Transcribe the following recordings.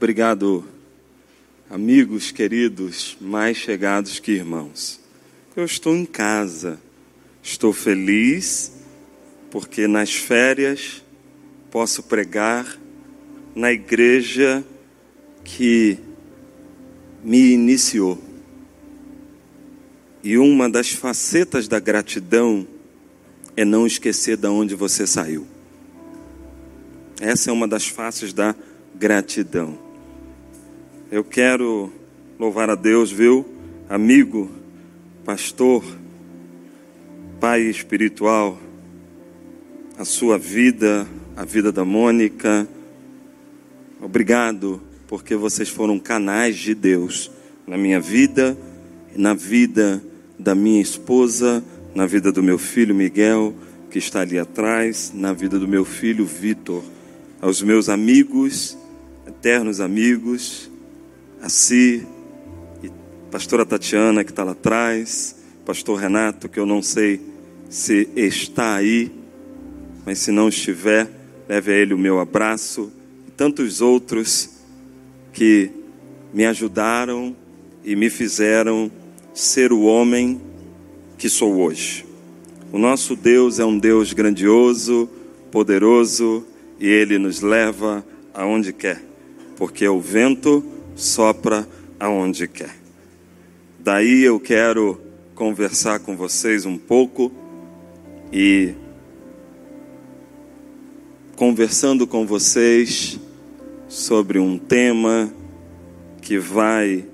Obrigado, amigos queridos, mais chegados que irmãos. Eu estou em casa, estou feliz, porque nas férias posso pregar na igreja que me iniciou. E uma das facetas da gratidão é não esquecer de onde você saiu. Essa é uma das faces da gratidão. Eu quero louvar a Deus, viu? Amigo, pastor, pai espiritual, a sua vida, a vida da Mônica. Obrigado, porque vocês foram canais de Deus na minha vida, na vida da minha esposa, na vida do meu filho Miguel, que está ali atrás, na vida do meu filho Vitor, aos meus amigos, eternos amigos, a Si, e pastora Tatiana, que está lá atrás, pastor Renato, que eu não sei se está aí, mas se não estiver, leve a ele o meu abraço, e tantos outros que me ajudaram e me fizeram ser o homem que sou hoje. O nosso Deus é um Deus grandioso, poderoso e ele nos leva aonde quer, porque o vento sopra aonde quer. Daí eu quero conversar com vocês um pouco e conversando com vocês sobre um tema que vai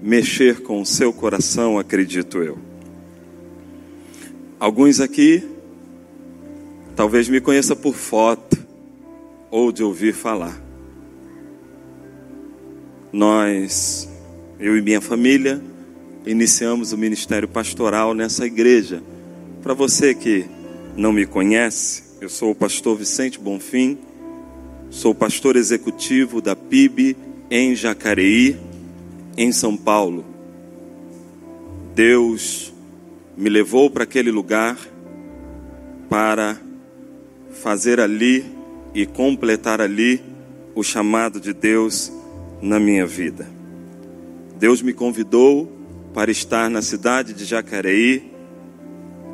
mexer com o seu coração, acredito eu. Alguns aqui talvez me conheça por foto ou de ouvir falar. Nós, eu e minha família, iniciamos o ministério pastoral nessa igreja. Para você que não me conhece, eu sou o pastor Vicente Bonfim, sou pastor executivo da PIB em Jacareí, em São Paulo. Deus me levou para aquele lugar para fazer ali e completar ali o chamado de Deus na minha vida. Deus me convidou para estar na cidade de Jacareí,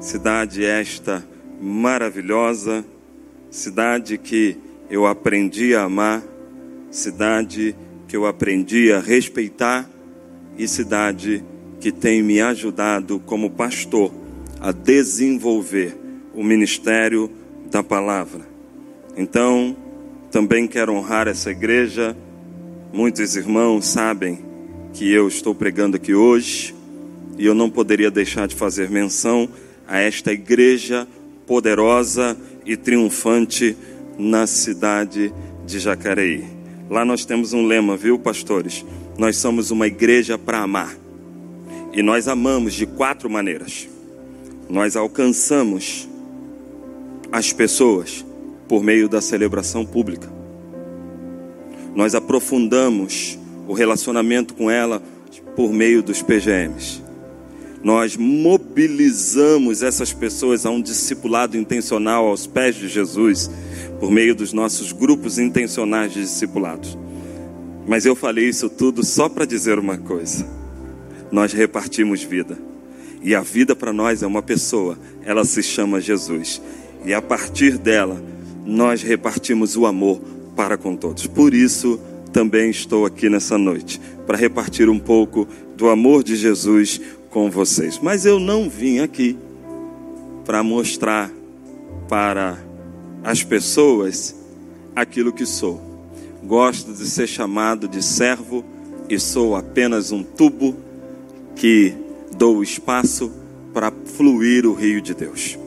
cidade esta maravilhosa, cidade que eu aprendi a amar, cidade que eu aprendi a respeitar e cidade que tem me ajudado como pastor a desenvolver o ministério da palavra. Então, também quero honrar essa igreja. Muitos irmãos sabem que eu estou pregando aqui hoje e eu não poderia deixar de fazer menção a esta igreja poderosa e triunfante na cidade de Jacareí. Lá nós temos um lema, viu, pastores? Nós somos uma igreja para amar. E nós amamos de quatro maneiras. Nós alcançamos as pessoas por meio da celebração pública. Nós aprofundamos o relacionamento com ela por meio dos PGMs. Nós mobilizamos essas pessoas a um discipulado intencional aos pés de Jesus por meio dos nossos grupos intencionais de discipulados. Mas eu falei isso tudo só para dizer uma coisa nós repartimos vida. E a vida para nós é uma pessoa, ela se chama Jesus. E a partir dela, nós repartimos o amor para com todos. Por isso, também estou aqui nessa noite, para repartir um pouco do amor de Jesus com vocês. Mas eu não vim aqui para mostrar para as pessoas aquilo que sou. Gosto de ser chamado de servo e sou apenas um tubo que dou espaço para fluir o rio de Deus.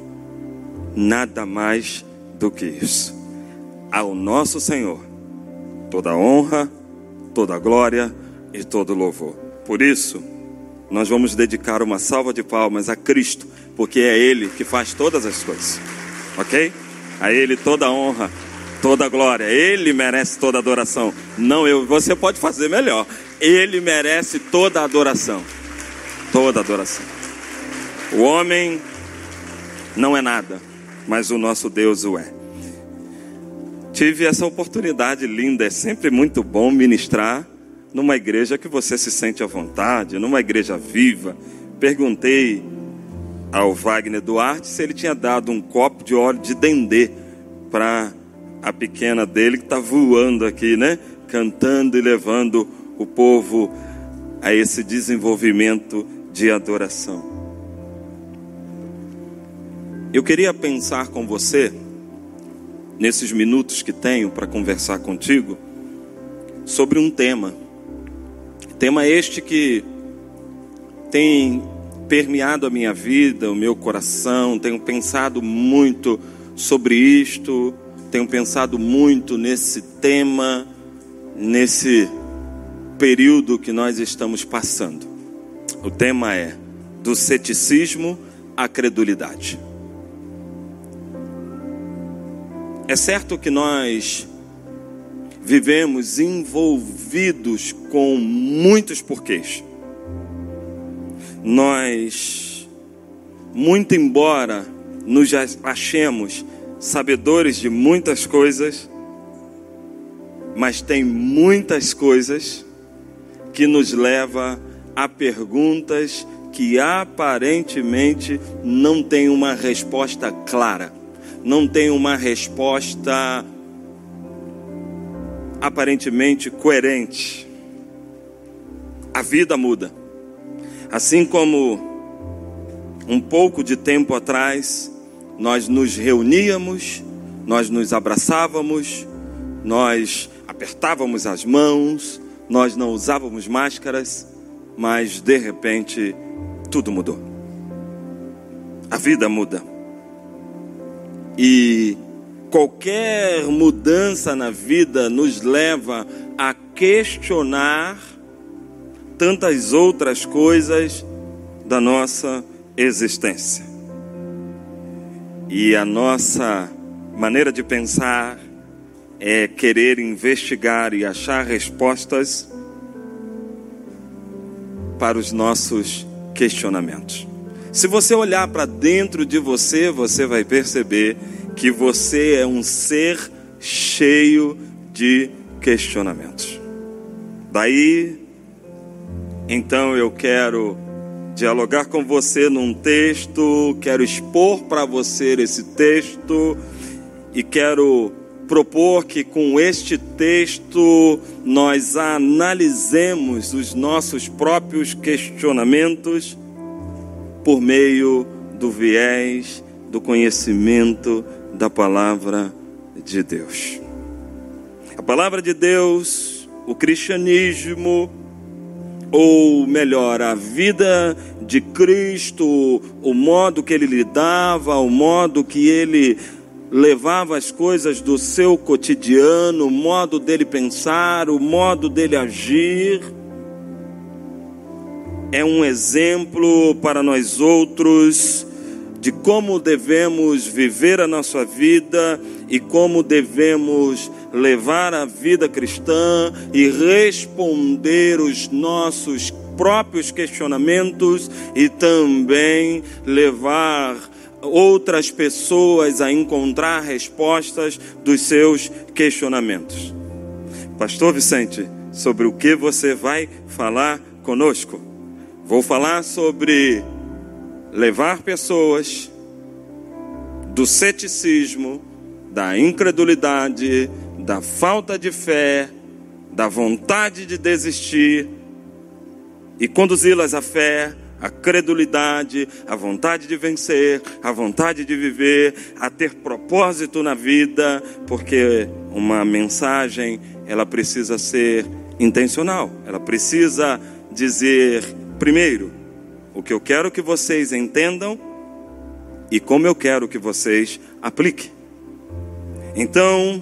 Nada mais do que isso. Ao nosso Senhor, toda honra, toda glória e todo louvor. Por isso, nós vamos dedicar uma salva de palmas a Cristo, porque é Ele que faz todas as coisas. Ok? A Ele toda honra, toda glória. Ele merece toda adoração. Não eu. Você pode fazer melhor. Ele merece toda adoração toda adoração. O homem não é nada, mas o nosso Deus o é. Tive essa oportunidade linda. É sempre muito bom ministrar numa igreja que você se sente à vontade, numa igreja viva. Perguntei ao Wagner Duarte se ele tinha dado um copo de óleo de dendê para a pequena dele que está voando aqui, né? Cantando e levando o povo a esse desenvolvimento de adoração. Eu queria pensar com você, nesses minutos que tenho para conversar contigo, sobre um tema. Tema este que tem permeado a minha vida, o meu coração, tenho pensado muito sobre isto, tenho pensado muito nesse tema, nesse período que nós estamos passando. O tema é do ceticismo à credulidade. É certo que nós vivemos envolvidos com muitos porquês. Nós, muito embora nos achemos sabedores de muitas coisas, mas tem muitas coisas que nos leva a perguntas que aparentemente não tem uma resposta clara, não tem uma resposta aparentemente coerente. A vida muda. Assim como um pouco de tempo atrás nós nos reuníamos, nós nos abraçávamos, nós apertávamos as mãos, nós não usávamos máscaras, mas de repente tudo mudou. A vida muda. E qualquer mudança na vida nos leva a questionar tantas outras coisas da nossa existência. E a nossa maneira de pensar é querer investigar e achar respostas para os nossos questionamentos. Se você olhar para dentro de você, você vai perceber que você é um ser cheio de questionamentos. Daí, então eu quero dialogar com você num texto, quero expor para você esse texto e quero propor que com este texto nós analisemos os nossos próprios questionamentos por meio do viés do conhecimento da palavra de Deus. A palavra de Deus, o cristianismo, ou melhor, a vida de Cristo, o modo que ele lidava, o modo que ele levava as coisas do seu cotidiano, o modo dele pensar, o modo dele agir. É um exemplo para nós outros de como devemos viver a nossa vida e como devemos levar a vida cristã e responder os nossos próprios questionamentos e também levar outras pessoas a encontrar respostas dos seus questionamentos. Pastor Vicente, sobre o que você vai falar conosco? Vou falar sobre levar pessoas do ceticismo, da incredulidade, da falta de fé, da vontade de desistir e conduzi-las à fé, à credulidade, à vontade de vencer, à vontade de viver, a ter propósito na vida, porque uma mensagem ela precisa ser intencional, ela precisa dizer primeiro o que eu quero que vocês entendam e como eu quero que vocês apliquem. Então,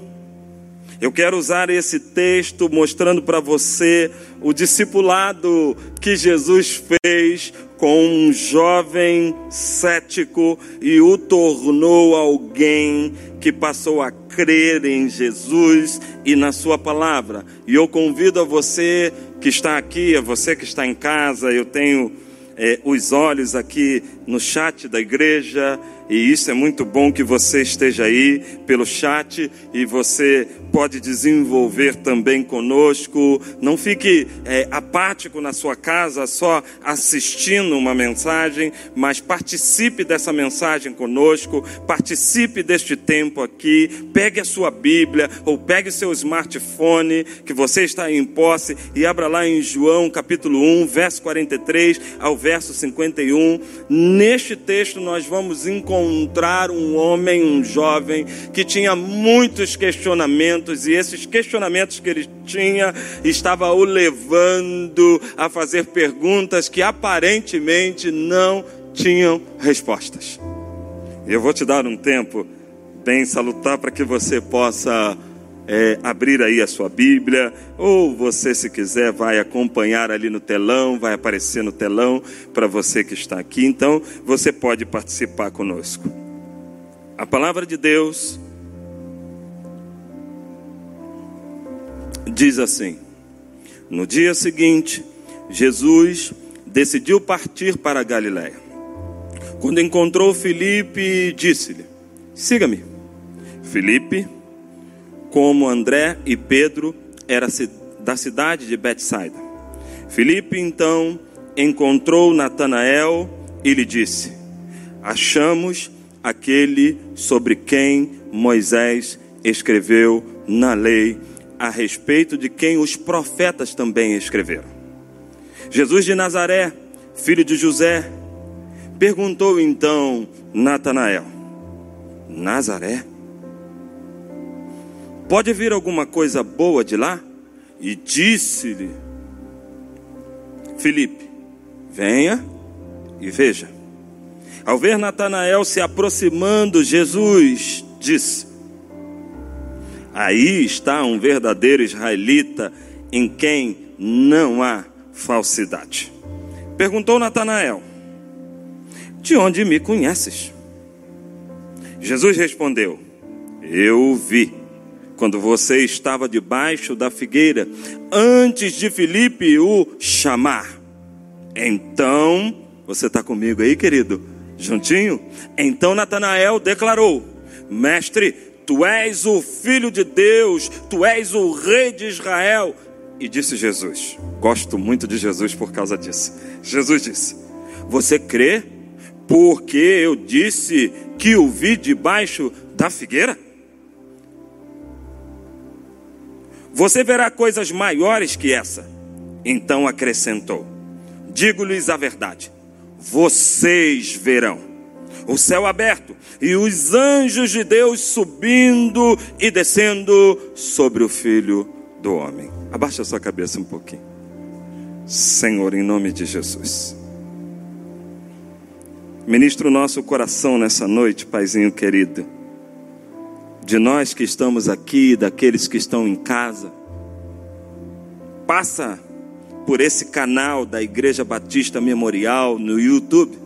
eu quero usar esse texto mostrando para você o discipulado que Jesus fez com um jovem cético e o tornou alguém que passou a crer em Jesus e na Sua palavra. E eu convido a você que está aqui, a você que está em casa, eu tenho é, os olhos aqui no chat da igreja e isso é muito bom que você esteja aí pelo chat e você pode desenvolver também conosco. Não fique é, apático na sua casa só assistindo uma mensagem, mas participe dessa mensagem conosco, participe deste tempo aqui. Pegue a sua Bíblia ou pegue seu smartphone que você está em posse e abra lá em João capítulo 1, verso 43 ao verso 51. Neste texto nós vamos encontrar um homem, um jovem que tinha muitos questionamentos, e esses questionamentos que ele tinha estava o levando a fazer perguntas que aparentemente não tinham respostas. Eu vou te dar um tempo bem salutar para que você possa é, abrir aí a sua Bíblia, ou você, se quiser, vai acompanhar ali no telão, vai aparecer no telão para você que está aqui. Então, você pode participar conosco. A palavra de Deus diz assim: No dia seguinte, Jesus decidiu partir para a Galiléia. Quando encontrou Filipe, disse-lhe: Siga-me. Filipe, como André e Pedro, era da cidade de Betsaida. Filipe então encontrou Natanael e lhe disse: Achamos aquele sobre quem Moisés escreveu na lei a respeito de quem os profetas também escreveram. Jesus de Nazaré, filho de José, perguntou então Natanael: Nazaré? Pode vir alguma coisa boa de lá? E disse-lhe Filipe: Venha e veja. Ao ver Natanael se aproximando, Jesus disse: Aí está um verdadeiro israelita em quem não há falsidade. Perguntou Natanael: De onde me conheces? Jesus respondeu: Eu vi quando você estava debaixo da figueira, antes de Filipe o chamar. Então, você está comigo aí, querido? Juntinho? Então Natanael declarou: Mestre, Tu és o filho de Deus, tu és o rei de Israel. E disse Jesus: Gosto muito de Jesus por causa disso. Jesus disse: Você crê porque eu disse que o vi debaixo da figueira? Você verá coisas maiores que essa. Então acrescentou: Digo-lhes a verdade, vocês verão o céu aberto e os anjos de Deus subindo e descendo sobre o filho do homem. Abaixa sua cabeça um pouquinho. Senhor, em nome de Jesus. Ministra o nosso coração nessa noite, Paizinho querido. De nós que estamos aqui, daqueles que estão em casa. Passa por esse canal da Igreja Batista Memorial no YouTube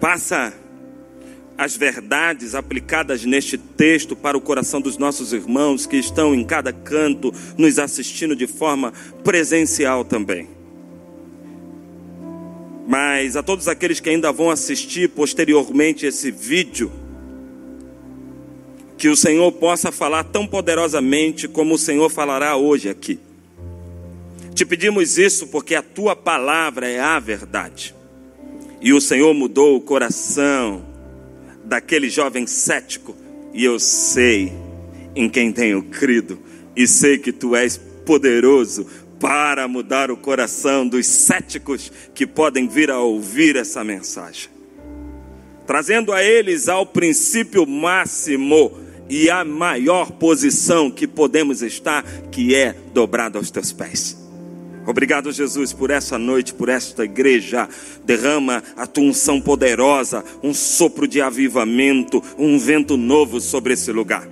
Passa as verdades aplicadas neste texto para o coração dos nossos irmãos que estão em cada canto, nos assistindo de forma presencial também. Mas a todos aqueles que ainda vão assistir posteriormente esse vídeo, que o Senhor possa falar tão poderosamente como o Senhor falará hoje aqui. Te pedimos isso porque a tua palavra é a verdade. E o Senhor mudou o coração daquele jovem cético, e eu sei em quem tenho crido, e sei que tu és poderoso para mudar o coração dos céticos que podem vir a ouvir essa mensagem, trazendo a eles ao princípio máximo e a maior posição que podemos estar, que é dobrado aos teus pés. Obrigado, Jesus, por essa noite, por esta igreja. Derrama a tua unção poderosa, um sopro de avivamento, um vento novo sobre esse lugar.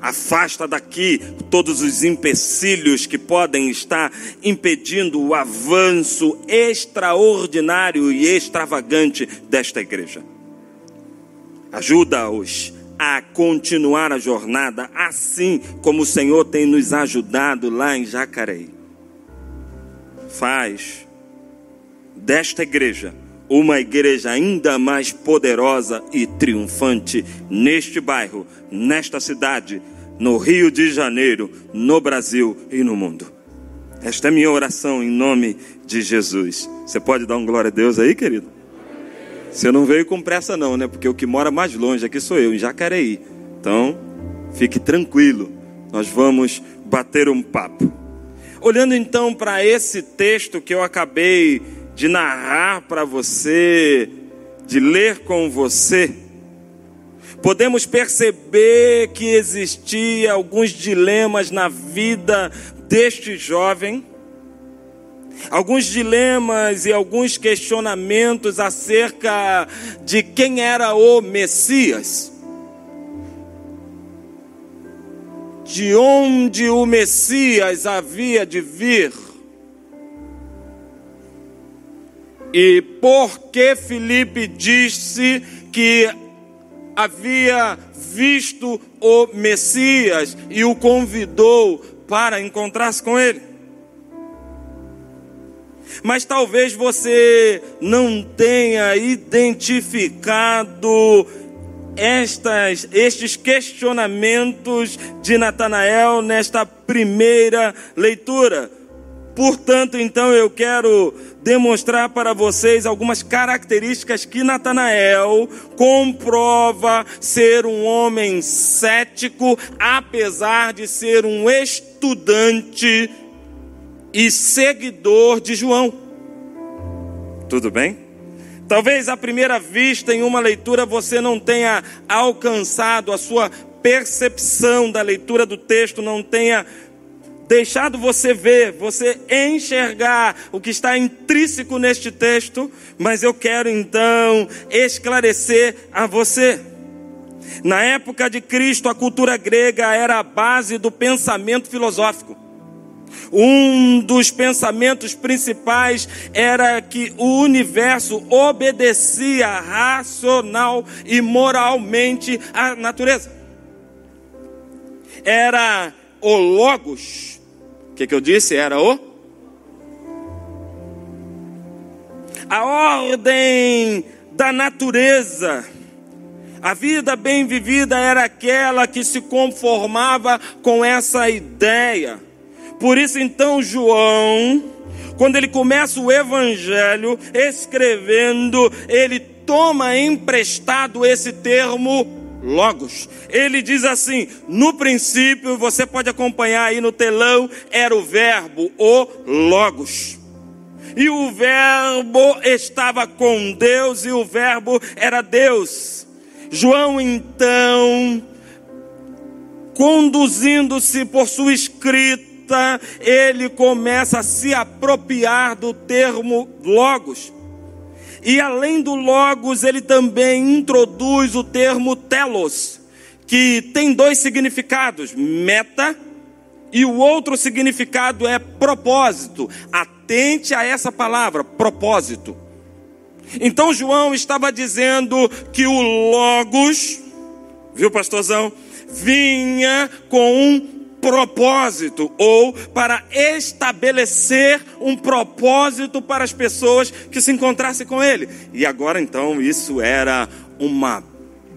Afasta daqui todos os empecilhos que podem estar impedindo o avanço extraordinário e extravagante desta igreja. Ajuda-os a continuar a jornada assim como o Senhor tem nos ajudado lá em Jacareí faz desta igreja uma igreja ainda mais poderosa e triunfante neste bairro, nesta cidade, no Rio de Janeiro, no Brasil e no mundo. Esta é minha oração em nome de Jesus. Você pode dar um glória a Deus aí, querido? Você não veio com pressa não, né? Porque o que mora mais longe aqui sou eu, em Jacareí. Então, fique tranquilo. Nós vamos bater um papo. Olhando então para esse texto que eu acabei de narrar para você, de ler com você, podemos perceber que existia alguns dilemas na vida deste jovem, alguns dilemas e alguns questionamentos acerca de quem era o Messias. De onde o Messias havia de vir. E por que Felipe disse que havia visto o Messias e o convidou para encontrar-se com ele? Mas talvez você não tenha identificado estas, estes questionamentos de Natanael nesta primeira leitura. Portanto, então eu quero demonstrar para vocês algumas características que Natanael comprova ser um homem cético, apesar de ser um estudante e seguidor de João. Tudo bem? Talvez à primeira vista, em uma leitura, você não tenha alcançado a sua percepção da leitura do texto, não tenha deixado você ver, você enxergar o que está intrínseco neste texto, mas eu quero então esclarecer a você. Na época de Cristo, a cultura grega era a base do pensamento filosófico. Um dos pensamentos principais era que o universo obedecia racional e moralmente à natureza. Era o Logos, que, que eu disse? Era o? A ordem da natureza. A vida bem vivida era aquela que se conformava com essa ideia. Por isso, então, João, quando ele começa o evangelho, escrevendo, ele toma emprestado esse termo Logos. Ele diz assim: no princípio, você pode acompanhar aí no telão, era o verbo, o Logos. E o verbo estava com Deus e o verbo era Deus. João então, conduzindo-se por sua escrita, ele começa a se apropriar do termo Logos. E além do logos, ele também introduz o termo telos, que tem dois significados: meta e o outro significado é propósito. Atente a essa palavra, propósito. Então João estava dizendo que o logos, viu, pastorzão, vinha com um propósito ou para estabelecer um propósito para as pessoas que se encontrassem com ele. E agora então isso era uma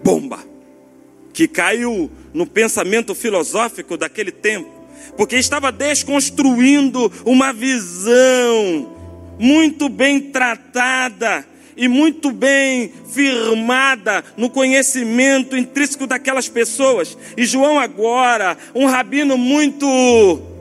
bomba que caiu no pensamento filosófico daquele tempo, porque estava desconstruindo uma visão muito bem tratada e muito bem firmada no conhecimento intrínseco daquelas pessoas. E João, agora, um rabino muito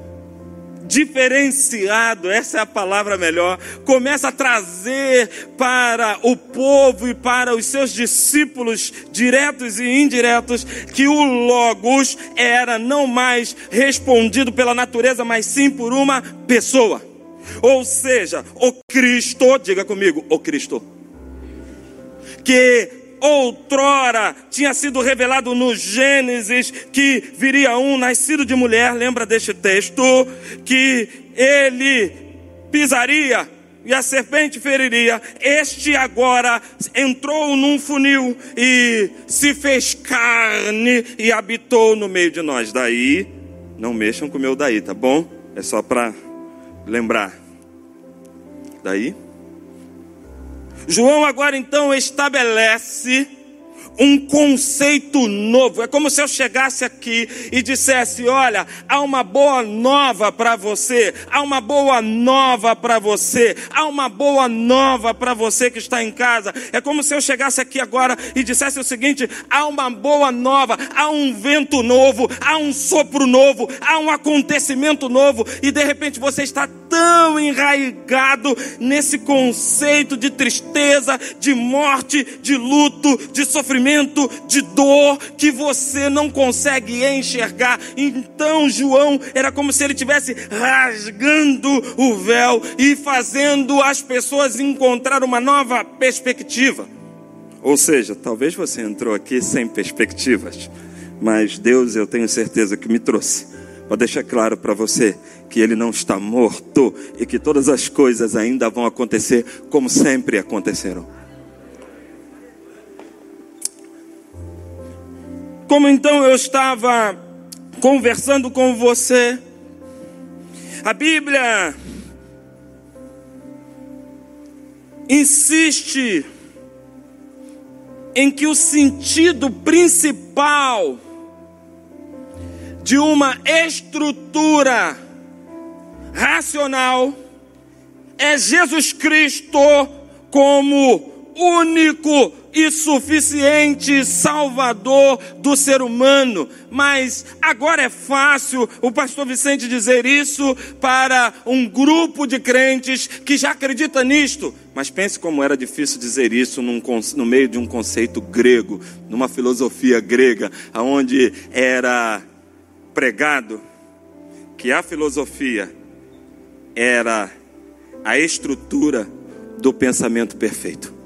diferenciado, essa é a palavra melhor, começa a trazer para o povo e para os seus discípulos, diretos e indiretos, que o Logos era não mais respondido pela natureza, mas sim por uma pessoa. Ou seja, o Cristo, diga comigo, o Cristo que outrora tinha sido revelado no Gênesis que viria um nascido de mulher, lembra deste texto? Que ele pisaria e a serpente feriria. Este agora entrou num funil e se fez carne e habitou no meio de nós. Daí, não mexam com o meu daí, tá bom? É só para lembrar. Daí. João agora então estabelece um conceito novo. É como se eu chegasse aqui e dissesse: Olha, há uma boa nova para você, há uma boa nova para você, há uma boa nova para você que está em casa. É como se eu chegasse aqui agora e dissesse o seguinte: há uma boa nova, há um vento novo, há um sopro novo, há um acontecimento novo, e de repente você está tão enraigado nesse conceito de tristeza, de morte, de luto, de sofrimento momento de dor que você não consegue enxergar. Então João era como se ele tivesse rasgando o véu e fazendo as pessoas encontrar uma nova perspectiva. Ou seja, talvez você entrou aqui sem perspectivas, mas Deus, eu tenho certeza que me trouxe para deixar claro para você que ele não está morto e que todas as coisas ainda vão acontecer como sempre aconteceram. Como então eu estava conversando com você, a Bíblia insiste em que o sentido principal de uma estrutura racional é Jesus Cristo como único e suficiente Salvador do ser humano. Mas agora é fácil o pastor Vicente dizer isso para um grupo de crentes que já acredita nisto. Mas pense como era difícil dizer isso num, no meio de um conceito grego, numa filosofia grega, onde era pregado que a filosofia era a estrutura do pensamento perfeito.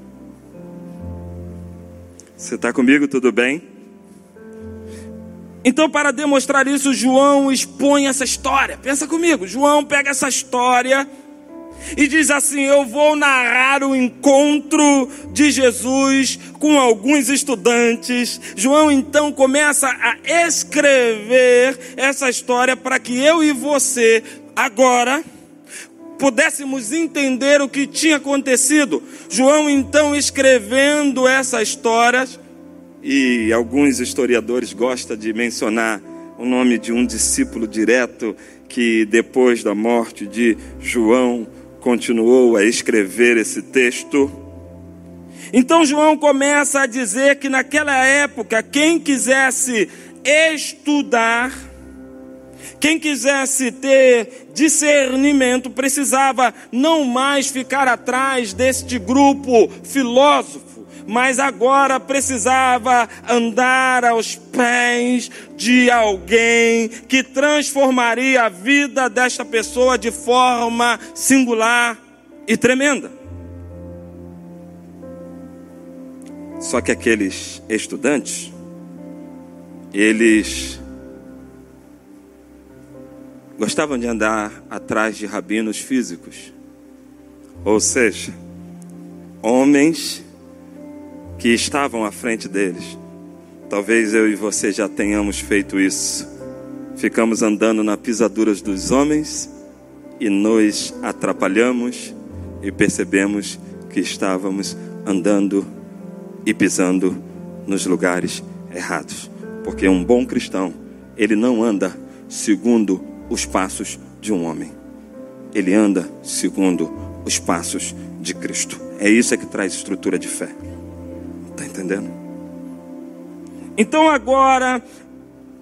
Você está comigo? Tudo bem? Então, para demonstrar isso, João expõe essa história. Pensa comigo. João pega essa história e diz assim: Eu vou narrar o encontro de Jesus com alguns estudantes. João então começa a escrever essa história para que eu e você, agora, pudéssemos entender o que tinha acontecido. João, então, escrevendo essa história, e alguns historiadores gostam de mencionar o nome de um discípulo direto que, depois da morte de João, continuou a escrever esse texto. Então, João começa a dizer que naquela época, quem quisesse estudar, quem quisesse ter discernimento precisava não mais ficar atrás deste grupo filósofo, mas agora precisava andar aos pés de alguém que transformaria a vida desta pessoa de forma singular e tremenda. Só que aqueles estudantes, eles gostavam de andar atrás de rabinos físicos, ou seja, homens que estavam à frente deles. Talvez eu e você já tenhamos feito isso. Ficamos andando na pisaduras dos homens e nos atrapalhamos e percebemos que estávamos andando e pisando nos lugares errados. Porque um bom cristão, ele não anda segundo os passos de um homem. Ele anda segundo os passos de Cristo. É isso é que traz estrutura de fé. Está entendendo? Então agora,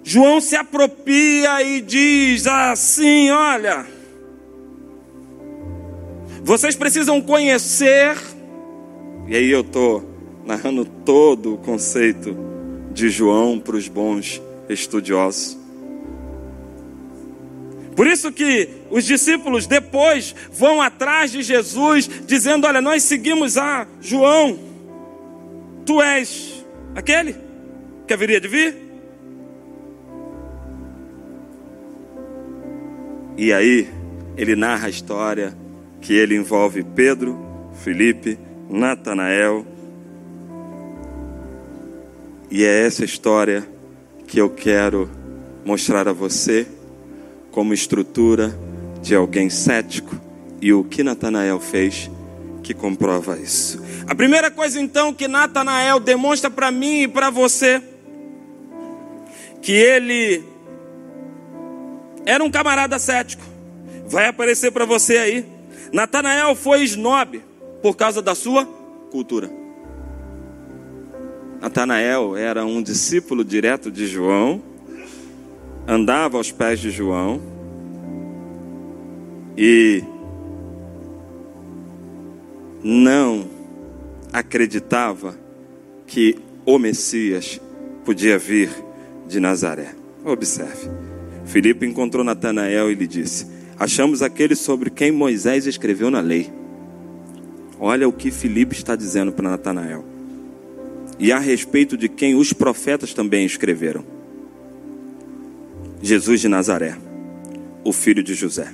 João se apropria e diz assim: olha, vocês precisam conhecer, e aí eu estou narrando todo o conceito de João para os bons estudiosos. Por isso que os discípulos depois vão atrás de Jesus, dizendo: Olha, nós seguimos a João, tu és aquele que haveria de vir? E aí ele narra a história que ele envolve Pedro, Felipe, Natanael. E é essa história que eu quero mostrar a você como estrutura de alguém cético. E o que Natanael fez que comprova isso. A primeira coisa então que Natanael demonstra para mim e para você que ele era um camarada cético. Vai aparecer para você aí. Natanael foi snob por causa da sua cultura. Natanael era um discípulo direto de João, andava aos pés de João e não acreditava que o Messias podia vir de Nazaré. Observe. Filipe encontrou Natanael e lhe disse: Achamos aquele sobre quem Moisés escreveu na lei. Olha o que Filipe está dizendo para Natanael. E a respeito de quem os profetas também escreveram. Jesus de Nazaré, o filho de José.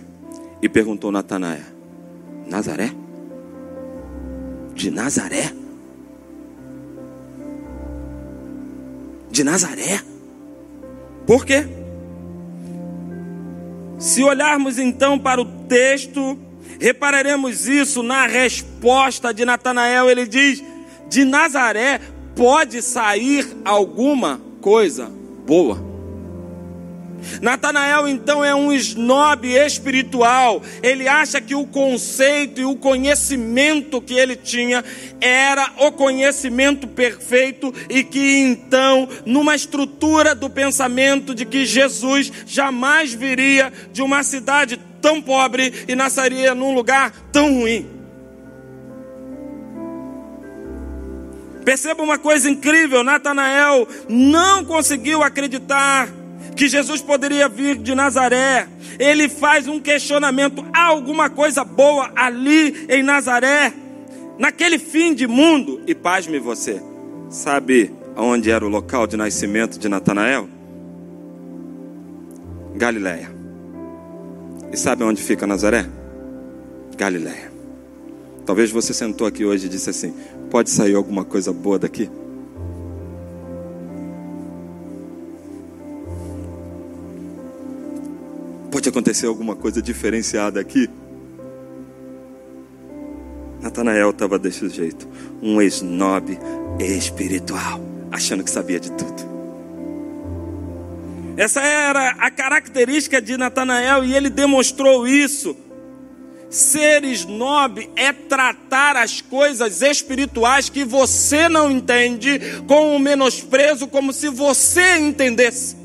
E perguntou Natanael: Nazaré? De Nazaré? De Nazaré? Por quê? Se olharmos então para o texto, repararemos isso na resposta de Natanael. Ele diz: De Nazaré pode sair alguma coisa boa. Natanael então é um snob espiritual. Ele acha que o conceito e o conhecimento que ele tinha era o conhecimento perfeito e que então, numa estrutura do pensamento de que Jesus jamais viria de uma cidade tão pobre e nasceria num lugar tão ruim. Perceba uma coisa incrível: Natanael não conseguiu acreditar que Jesus poderia vir de Nazaré. Ele faz um questionamento: há alguma coisa boa ali em Nazaré? Naquele fim de mundo? E pasme você, sabe onde era o local de nascimento de Natanael? Galiléia. E sabe onde fica Nazaré? Galiléia. Talvez você sentou aqui hoje e disse assim: pode sair alguma coisa boa daqui? Pode acontecer alguma coisa diferenciada aqui? Natanael estava desse jeito, um snob espiritual, achando que sabia de tudo. Essa era a característica de Natanael e ele demonstrou isso. Ser snob é tratar as coisas espirituais que você não entende com um menosprezo, como se você entendesse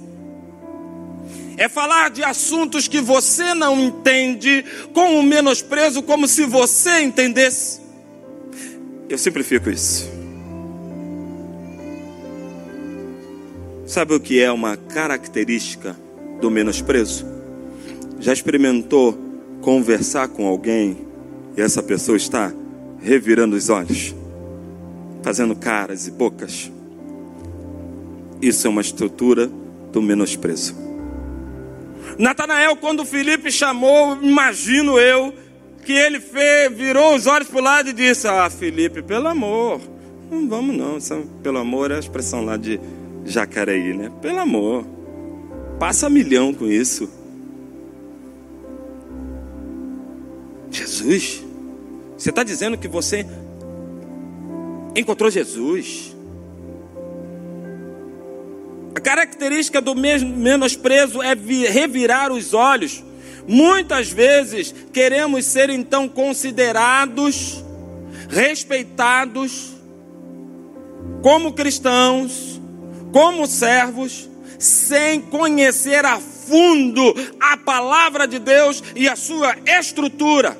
é falar de assuntos que você não entende com um menosprezo, como se você entendesse. Eu simplifico isso. Sabe o que é uma característica do menosprezo? Já experimentou conversar com alguém e essa pessoa está revirando os olhos, fazendo caras e bocas? Isso é uma estrutura do menosprezo. Natanael, quando Felipe chamou, imagino eu, que ele fez, virou os olhos para o lado e disse: Ah, Felipe, pelo amor, não vamos não. Pelo amor é a expressão lá de Jacareí, né? Pelo amor, passa milhão com isso. Jesus, você está dizendo que você encontrou Jesus? A característica do menosprezo é revirar os olhos. Muitas vezes queremos ser então considerados, respeitados, como cristãos, como servos, sem conhecer a fundo a palavra de Deus e a sua estrutura.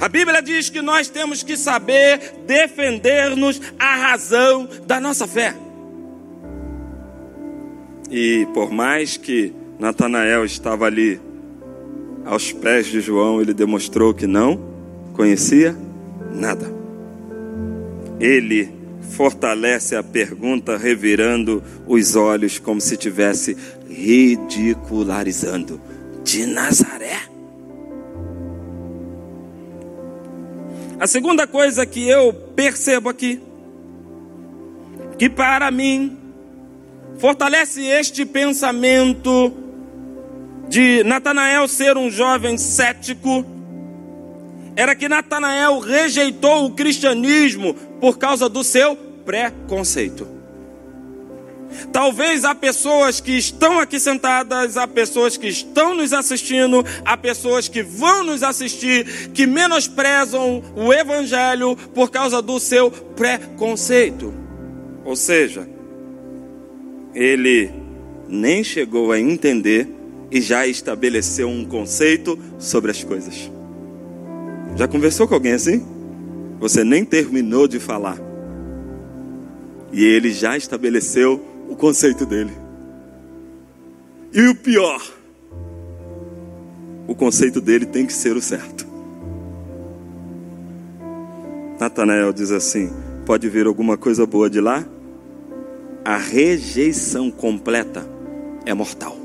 A Bíblia diz que nós temos que saber defender-nos a razão da nossa fé. E por mais que Natanael estava ali aos pés de João, ele demonstrou que não conhecia nada. Ele fortalece a pergunta, revirando os olhos, como se estivesse ridicularizando. De Nazaré? A segunda coisa que eu percebo aqui, que para mim Fortalece este pensamento de Natanael ser um jovem cético, era que Natanael rejeitou o cristianismo por causa do seu preconceito. Talvez há pessoas que estão aqui sentadas, há pessoas que estão nos assistindo, há pessoas que vão nos assistir, que menosprezam o Evangelho por causa do seu preconceito. Ou seja, ele nem chegou a entender e já estabeleceu um conceito sobre as coisas. Já conversou com alguém assim? Você nem terminou de falar. E ele já estabeleceu o conceito dele. E o pior, o conceito dele tem que ser o certo. Natanael diz assim: pode vir alguma coisa boa de lá? A rejeição completa é mortal.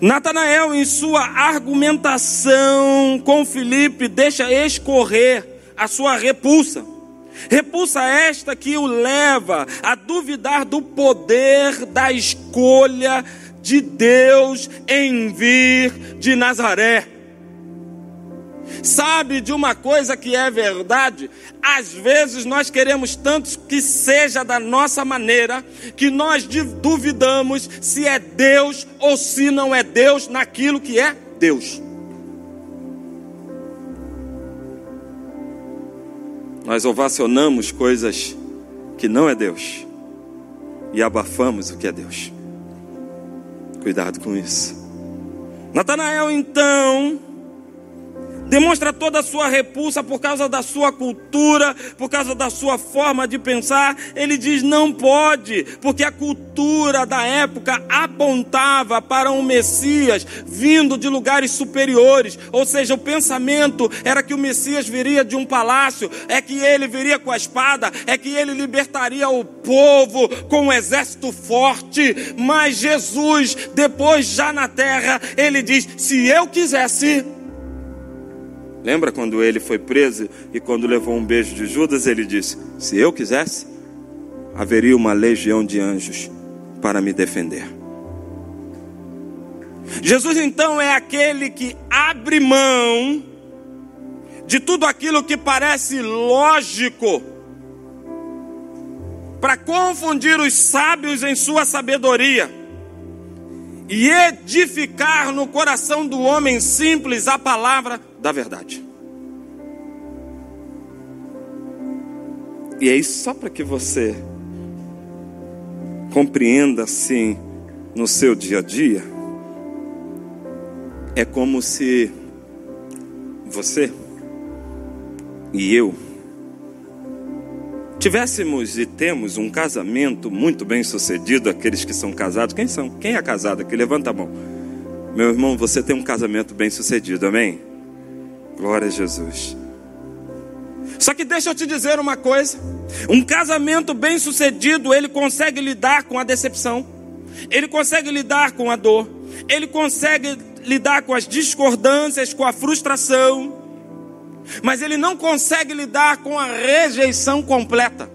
Natanael, em sua argumentação com Filipe, deixa escorrer a sua repulsa. Repulsa esta que o leva a duvidar do poder da escolha de Deus em vir de Nazaré. Sabe de uma coisa que é verdade? Às vezes nós queremos tanto que seja da nossa maneira, que nós duvidamos se é Deus ou se não é Deus naquilo que é Deus. Nós ovacionamos coisas que não é Deus e abafamos o que é Deus. Cuidado com isso. Natanael então demonstra toda a sua repulsa por causa da sua cultura, por causa da sua forma de pensar. Ele diz: não pode, porque a cultura da época apontava para um Messias vindo de lugares superiores, ou seja, o pensamento era que o Messias viria de um palácio, é que ele viria com a espada, é que ele libertaria o povo com um exército forte. Mas Jesus, depois já na terra, ele diz: se eu quisesse Lembra quando ele foi preso e quando levou um beijo de Judas, ele disse: Se eu quisesse, haveria uma legião de anjos para me defender. Jesus então é aquele que abre mão de tudo aquilo que parece lógico para confundir os sábios em sua sabedoria e edificar no coração do homem simples a palavra da verdade. E aí, só para que você compreenda assim no seu dia a dia, é como se você e eu tivéssemos e temos um casamento muito bem sucedido, aqueles que são casados, quem são? Quem é casado aqui? Levanta a mão. Meu irmão, você tem um casamento bem sucedido, amém? Glória a Jesus. Só que deixa eu te dizer uma coisa: um casamento bem sucedido, ele consegue lidar com a decepção, ele consegue lidar com a dor, ele consegue lidar com as discordâncias, com a frustração, mas ele não consegue lidar com a rejeição completa.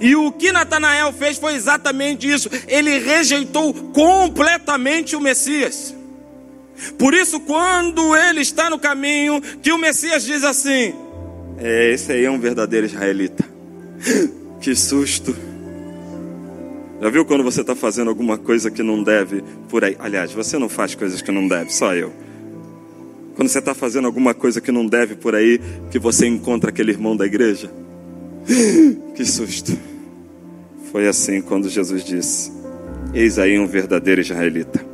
E o que Natanael fez foi exatamente isso: ele rejeitou completamente o Messias. Por isso, quando ele está no caminho, que o Messias diz assim: é, Esse aí é um verdadeiro israelita. Que susto. Já viu quando você está fazendo alguma coisa que não deve por aí? Aliás, você não faz coisas que não deve, só eu. Quando você está fazendo alguma coisa que não deve por aí, que você encontra aquele irmão da igreja? Que susto. Foi assim quando Jesus disse: Eis aí um verdadeiro israelita.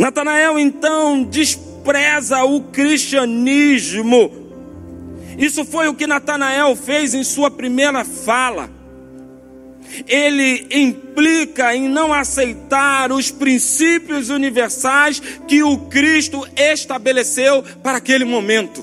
Natanael então despreza o cristianismo. Isso foi o que Natanael fez em sua primeira fala. Ele implica em não aceitar os princípios universais que o Cristo estabeleceu para aquele momento.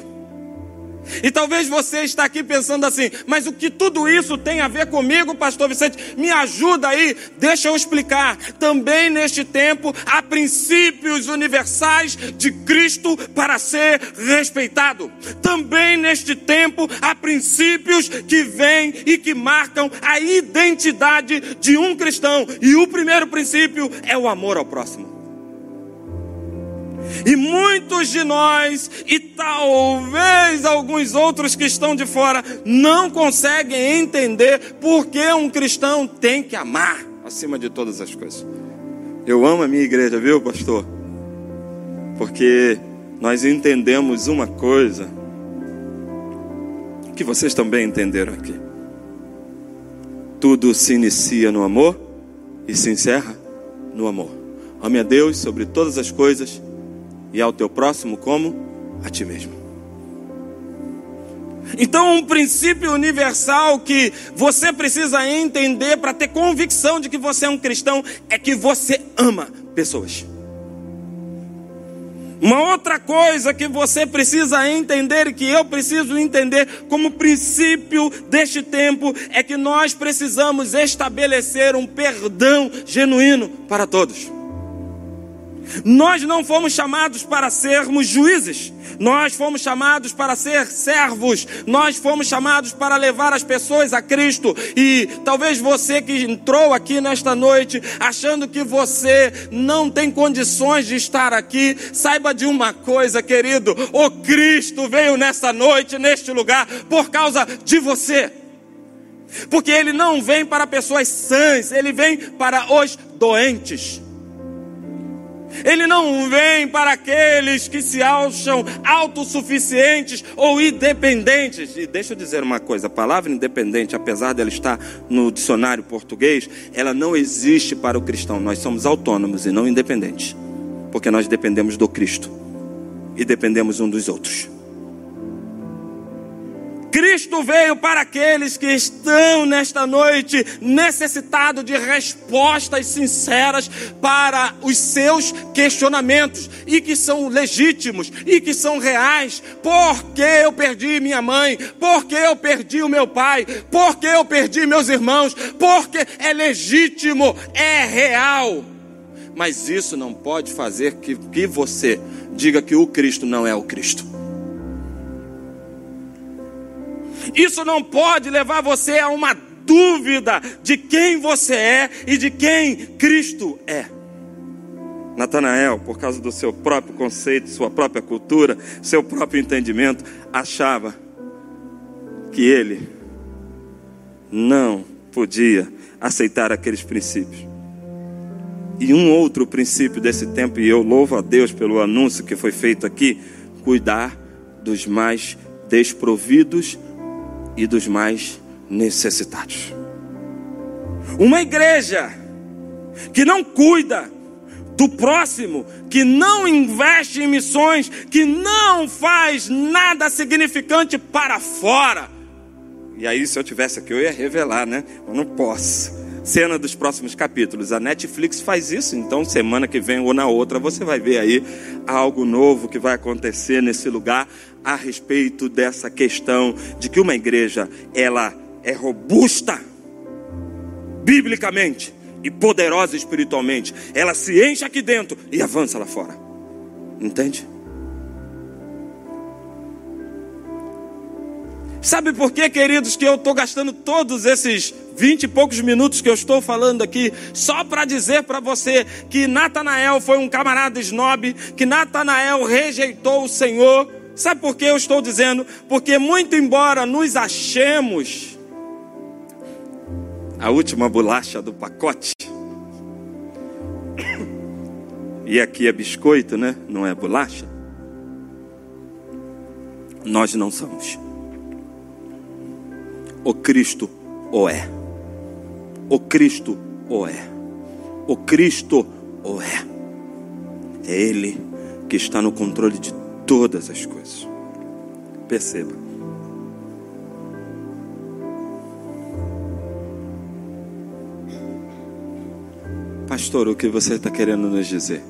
E talvez você está aqui pensando assim, mas o que tudo isso tem a ver comigo, pastor Vicente? Me ajuda aí, deixa eu explicar. Também neste tempo há princípios universais de Cristo para ser respeitado. Também neste tempo há princípios que vêm e que marcam a identidade de um cristão. E o primeiro princípio é o amor ao próximo. E muitos de nós, e talvez alguns outros que estão de fora, não conseguem entender por que um cristão tem que amar acima de todas as coisas. Eu amo a minha igreja, viu, pastor? Porque nós entendemos uma coisa que vocês também entenderam aqui. Tudo se inicia no amor e se encerra no amor. Ame a Deus sobre todas as coisas e ao teu próximo como a ti mesmo. Então, um princípio universal que você precisa entender para ter convicção de que você é um cristão é que você ama pessoas. Uma outra coisa que você precisa entender, que eu preciso entender como princípio deste tempo, é que nós precisamos estabelecer um perdão genuíno para todos. Nós não fomos chamados para sermos juízes, nós fomos chamados para ser servos, nós fomos chamados para levar as pessoas a Cristo. E talvez você que entrou aqui nesta noite achando que você não tem condições de estar aqui, saiba de uma coisa, querido: o Cristo veio nesta noite, neste lugar, por causa de você. Porque ele não vem para pessoas sãs, ele vem para os doentes. Ele não vem para aqueles que se acham autossuficientes ou independentes. E deixa eu dizer uma coisa: a palavra independente, apesar dela estar no dicionário português, ela não existe para o cristão. Nós somos autônomos e não independentes, porque nós dependemos do Cristo e dependemos um dos outros. Cristo veio para aqueles que estão nesta noite necessitados de respostas sinceras para os seus questionamentos e que são legítimos e que são reais. Por que eu perdi minha mãe? Por que eu perdi o meu pai? Por que eu perdi meus irmãos? Porque é legítimo, é real. Mas isso não pode fazer que, que você diga que o Cristo não é o Cristo. Isso não pode levar você a uma dúvida de quem você é e de quem Cristo é. Natanael, por causa do seu próprio conceito, sua própria cultura, seu próprio entendimento, achava que ele não podia aceitar aqueles princípios. E um outro princípio desse tempo, e eu louvo a Deus pelo anúncio que foi feito aqui: cuidar dos mais desprovidos e dos mais necessitados. Uma igreja que não cuida do próximo, que não investe em missões, que não faz nada significante para fora. E aí, se eu tivesse aqui, eu ia revelar, né? Eu não posso. Cena dos próximos capítulos. A Netflix faz isso, então semana que vem ou na outra você vai ver aí algo novo que vai acontecer nesse lugar a respeito dessa questão de que uma igreja ela é robusta biblicamente e poderosa espiritualmente. Ela se enche aqui dentro e avança lá fora. Entende? Sabe por quê, queridos, que eu estou gastando todos esses vinte e poucos minutos que eu estou falando aqui só para dizer para você que Natanael foi um camarada snob, que Natanael rejeitou o Senhor Sabe por que eu estou dizendo? Porque, muito embora nos achemos a última bolacha do pacote, e aqui é biscoito, né? Não é bolacha. Nós não somos. O Cristo o é. O Cristo o é. O Cristo o é. É Ele que está no controle de todas as coisas. Perceba. Pastor, o que você está querendo nos dizer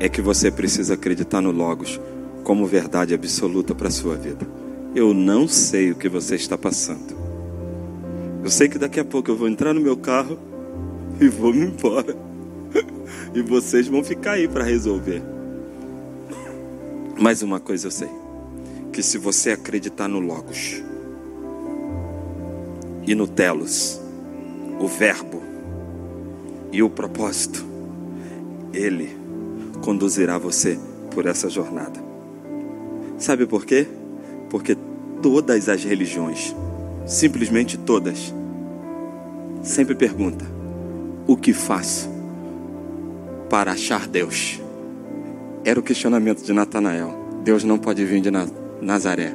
é que você precisa acreditar no Logos como verdade absoluta para a sua vida. Eu não sei o que você está passando. Eu sei que daqui a pouco eu vou entrar no meu carro e vou me embora. E vocês vão ficar aí para resolver. Mas uma coisa eu sei: que se você acreditar no Logos e no Telos, o Verbo e o propósito, Ele conduzirá você por essa jornada. Sabe por quê? Porque todas as religiões, simplesmente todas, sempre pergunta: o que faço para achar Deus? Era o questionamento de Natanael. Deus não pode vir de Nazaré.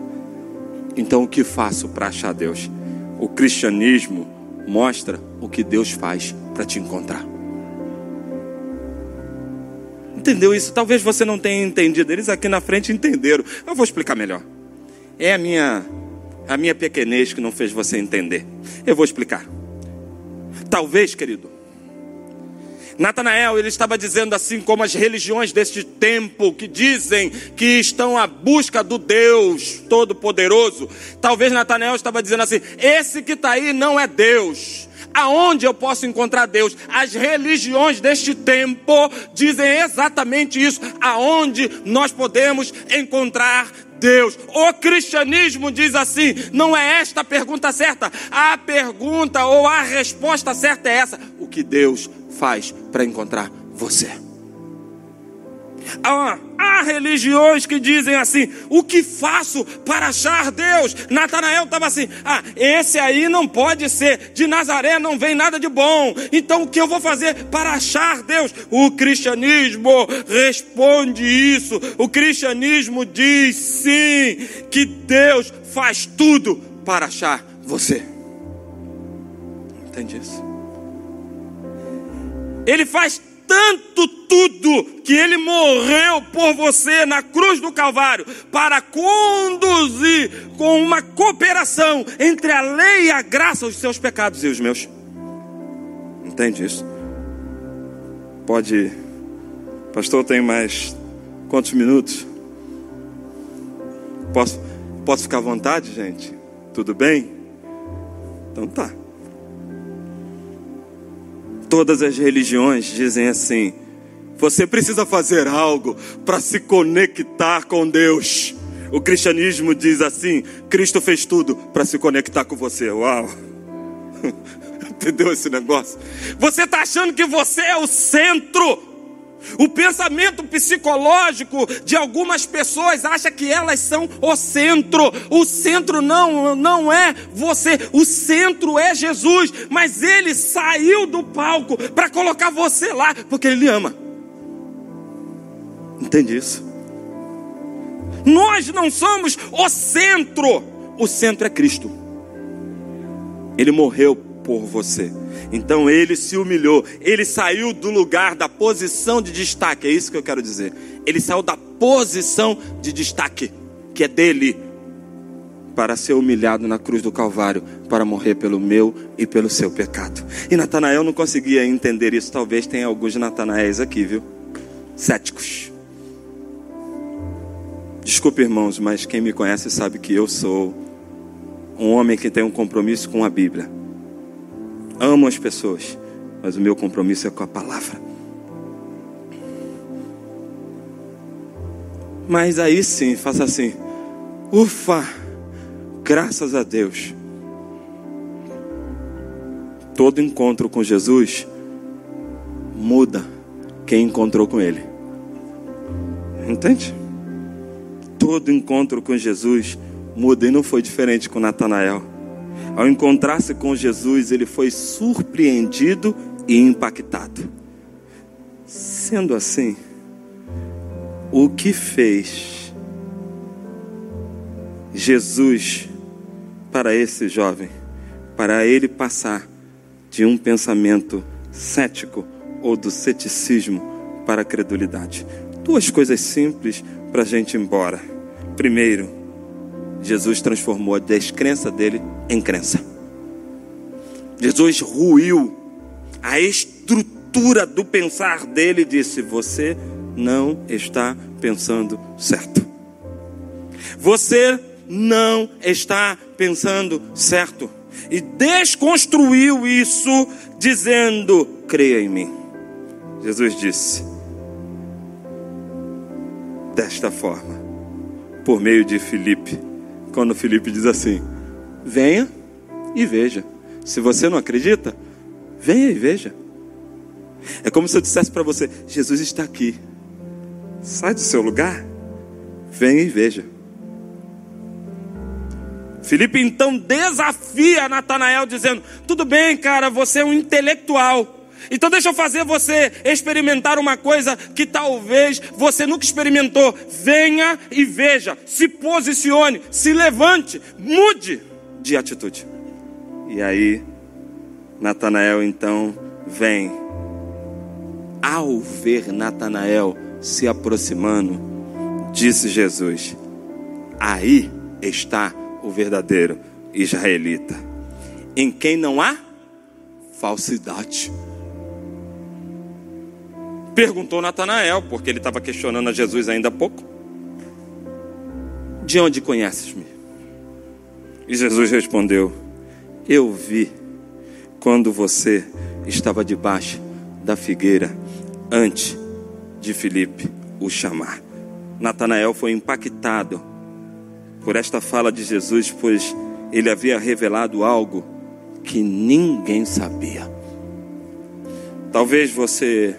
Então o que faço para achar Deus? O cristianismo mostra o que Deus faz para te encontrar. Entendeu isso? Talvez você não tenha entendido. Eles aqui na frente entenderam. Eu vou explicar melhor. É a minha a minha pequenez que não fez você entender. Eu vou explicar. Talvez, querido, Natanael, ele estava dizendo assim como as religiões deste tempo que dizem que estão à busca do Deus Todo-Poderoso. Talvez Natanael estava dizendo assim: esse que está aí não é Deus. Aonde eu posso encontrar Deus? As religiões deste tempo dizem exatamente isso. Aonde nós podemos encontrar Deus. O cristianismo diz assim: não é esta a pergunta certa. A pergunta ou a resposta certa é essa: o que Deus faz para encontrar você? Há, religiões que dizem assim: o que faço para achar Deus? Natanael estava assim: ah, esse aí não pode ser, de Nazaré não vem nada de bom, então o que eu vou fazer para achar Deus? O cristianismo responde isso. O cristianismo diz sim, que Deus faz tudo para achar você. Entende isso? Ele faz tanto tudo que ele morreu por você na cruz do Calvário para conduzir com uma cooperação entre a lei e a graça os seus pecados e os meus. Entende isso? Pode, pastor, tem mais quantos minutos? Posso, posso ficar à vontade, gente? Tudo bem? Então tá. Todas as religiões dizem assim: você precisa fazer algo para se conectar com Deus. O cristianismo diz assim: Cristo fez tudo para se conectar com você. Uau! Entendeu esse negócio? Você está achando que você é o centro o pensamento psicológico de algumas pessoas acha que elas são o centro. O centro não, não é você, o centro é Jesus, mas ele saiu do palco para colocar você lá, porque ele ama. Entende isso? Nós não somos o centro. O centro é Cristo. Ele morreu por você. Então ele se humilhou, ele saiu do lugar da posição de destaque, é isso que eu quero dizer. Ele saiu da posição de destaque, que é dele, para ser humilhado na cruz do Calvário, para morrer pelo meu e pelo seu pecado. E Natanael não conseguia entender isso, talvez tenha alguns Natanaéis aqui, viu? Céticos. Desculpe, irmãos, mas quem me conhece sabe que eu sou um homem que tem um compromisso com a Bíblia amo as pessoas, mas o meu compromisso é com a palavra. Mas aí sim, faça assim: ufa, graças a Deus. Todo encontro com Jesus muda quem encontrou com Ele. Entende? Todo encontro com Jesus muda e não foi diferente com Natanael. Ao encontrar-se com Jesus, ele foi surpreendido e impactado. Sendo assim, o que fez Jesus para esse jovem? Para ele passar de um pensamento cético ou do ceticismo para a credulidade. Duas coisas simples para a gente ir embora. Primeiro, Jesus transformou a descrença dele em crença. Jesus ruiu a estrutura do pensar dele e disse: Você não está pensando certo. Você não está pensando certo. E desconstruiu isso, dizendo: creia em mim. Jesus disse: desta forma, por meio de Filipe, quando Filipe diz assim: venha e veja. Se você não acredita, venha e veja. É como se eu dissesse para você: Jesus está aqui. Sai do seu lugar, venha e veja. Felipe então desafia Natanael, dizendo: Tudo bem, cara, você é um intelectual. Então deixa eu fazer você experimentar uma coisa que talvez você nunca experimentou. Venha e veja, se posicione, se levante, mude de atitude. E aí, Natanael então vem. Ao ver Natanael se aproximando, disse Jesus: Aí está o verdadeiro israelita, em quem não há falsidade. Perguntou Natanael, porque ele estava questionando a Jesus ainda há pouco: De onde conheces-me? E Jesus respondeu: Eu vi quando você estava debaixo da figueira, antes de Filipe o chamar. Natanael foi impactado por esta fala de Jesus, pois ele havia revelado algo que ninguém sabia. Talvez você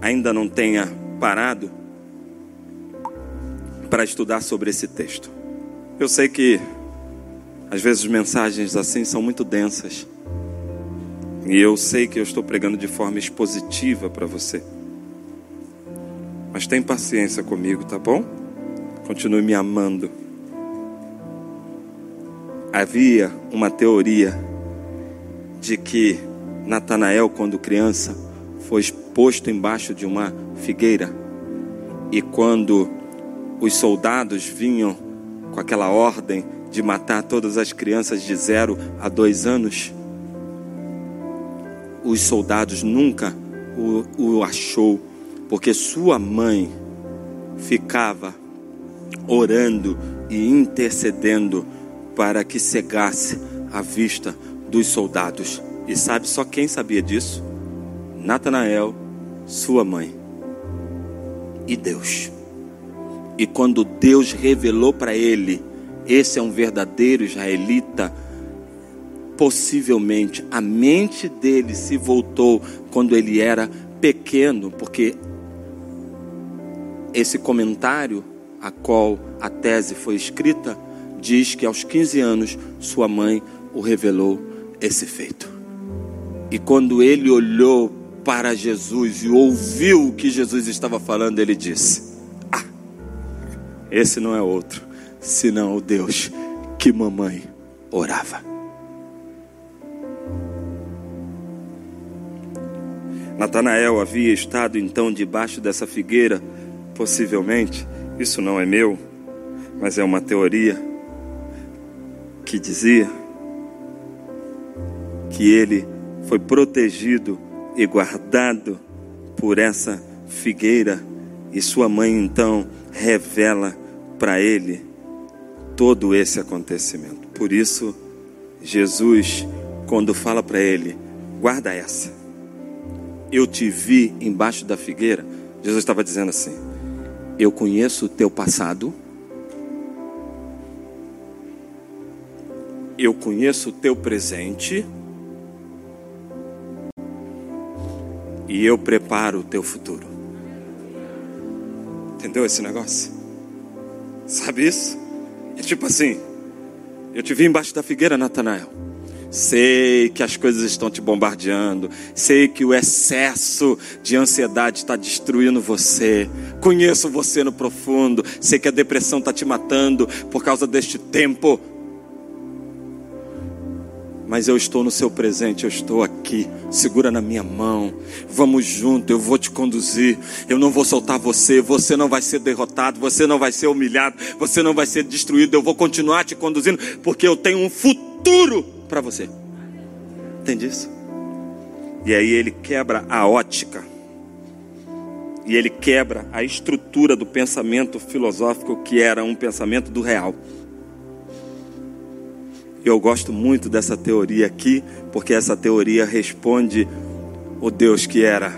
ainda não tenha parado para estudar sobre esse texto. Eu sei que às vezes mensagens assim são muito densas. E eu sei que eu estou pregando de forma expositiva para você. Mas tem paciência comigo, tá bom? Continue me amando havia uma teoria de que Natanael, quando criança, foi posto embaixo de uma figueira e quando os soldados vinham com aquela ordem de matar todas as crianças de zero a dois anos, os soldados nunca o, o achou, porque sua mãe ficava orando e intercedendo para que cegasse a vista dos soldados. E sabe só quem sabia disso? Natanael, sua mãe e Deus. E quando Deus revelou para ele, esse é um verdadeiro israelita, possivelmente a mente dele se voltou quando ele era pequeno, porque esse comentário a qual a tese foi escrita diz que aos 15 anos sua mãe o revelou esse feito. E quando ele olhou para Jesus e ouviu o que Jesus estava falando, ele disse: Ah, esse não é outro, senão o Deus que mamãe orava. Natanael havia estado então debaixo dessa figueira, possivelmente, isso não é meu, mas é uma teoria que dizia que ele foi protegido e guardado por essa figueira, e sua mãe então revela para ele todo esse acontecimento. Por isso, Jesus, quando fala para ele, guarda essa. Eu te vi embaixo da figueira. Jesus estava dizendo assim: Eu conheço o teu passado eu conheço o teu presente e eu preparo o teu futuro. Entendeu esse negócio? Sabe isso? É tipo assim: eu te vi embaixo da figueira, Natanael. Sei que as coisas estão te bombardeando. Sei que o excesso de ansiedade está destruindo você. Conheço você no profundo. Sei que a depressão está te matando por causa deste tempo mas eu estou no seu presente, eu estou aqui. Segura na minha mão. Vamos junto, eu vou te conduzir. Eu não vou soltar você, você não vai ser derrotado, você não vai ser humilhado, você não vai ser destruído. Eu vou continuar te conduzindo porque eu tenho um futuro para você. Entende isso? E aí ele quebra a ótica. E ele quebra a estrutura do pensamento filosófico que era um pensamento do real. Eu gosto muito dessa teoria aqui, porque essa teoria responde o Deus que era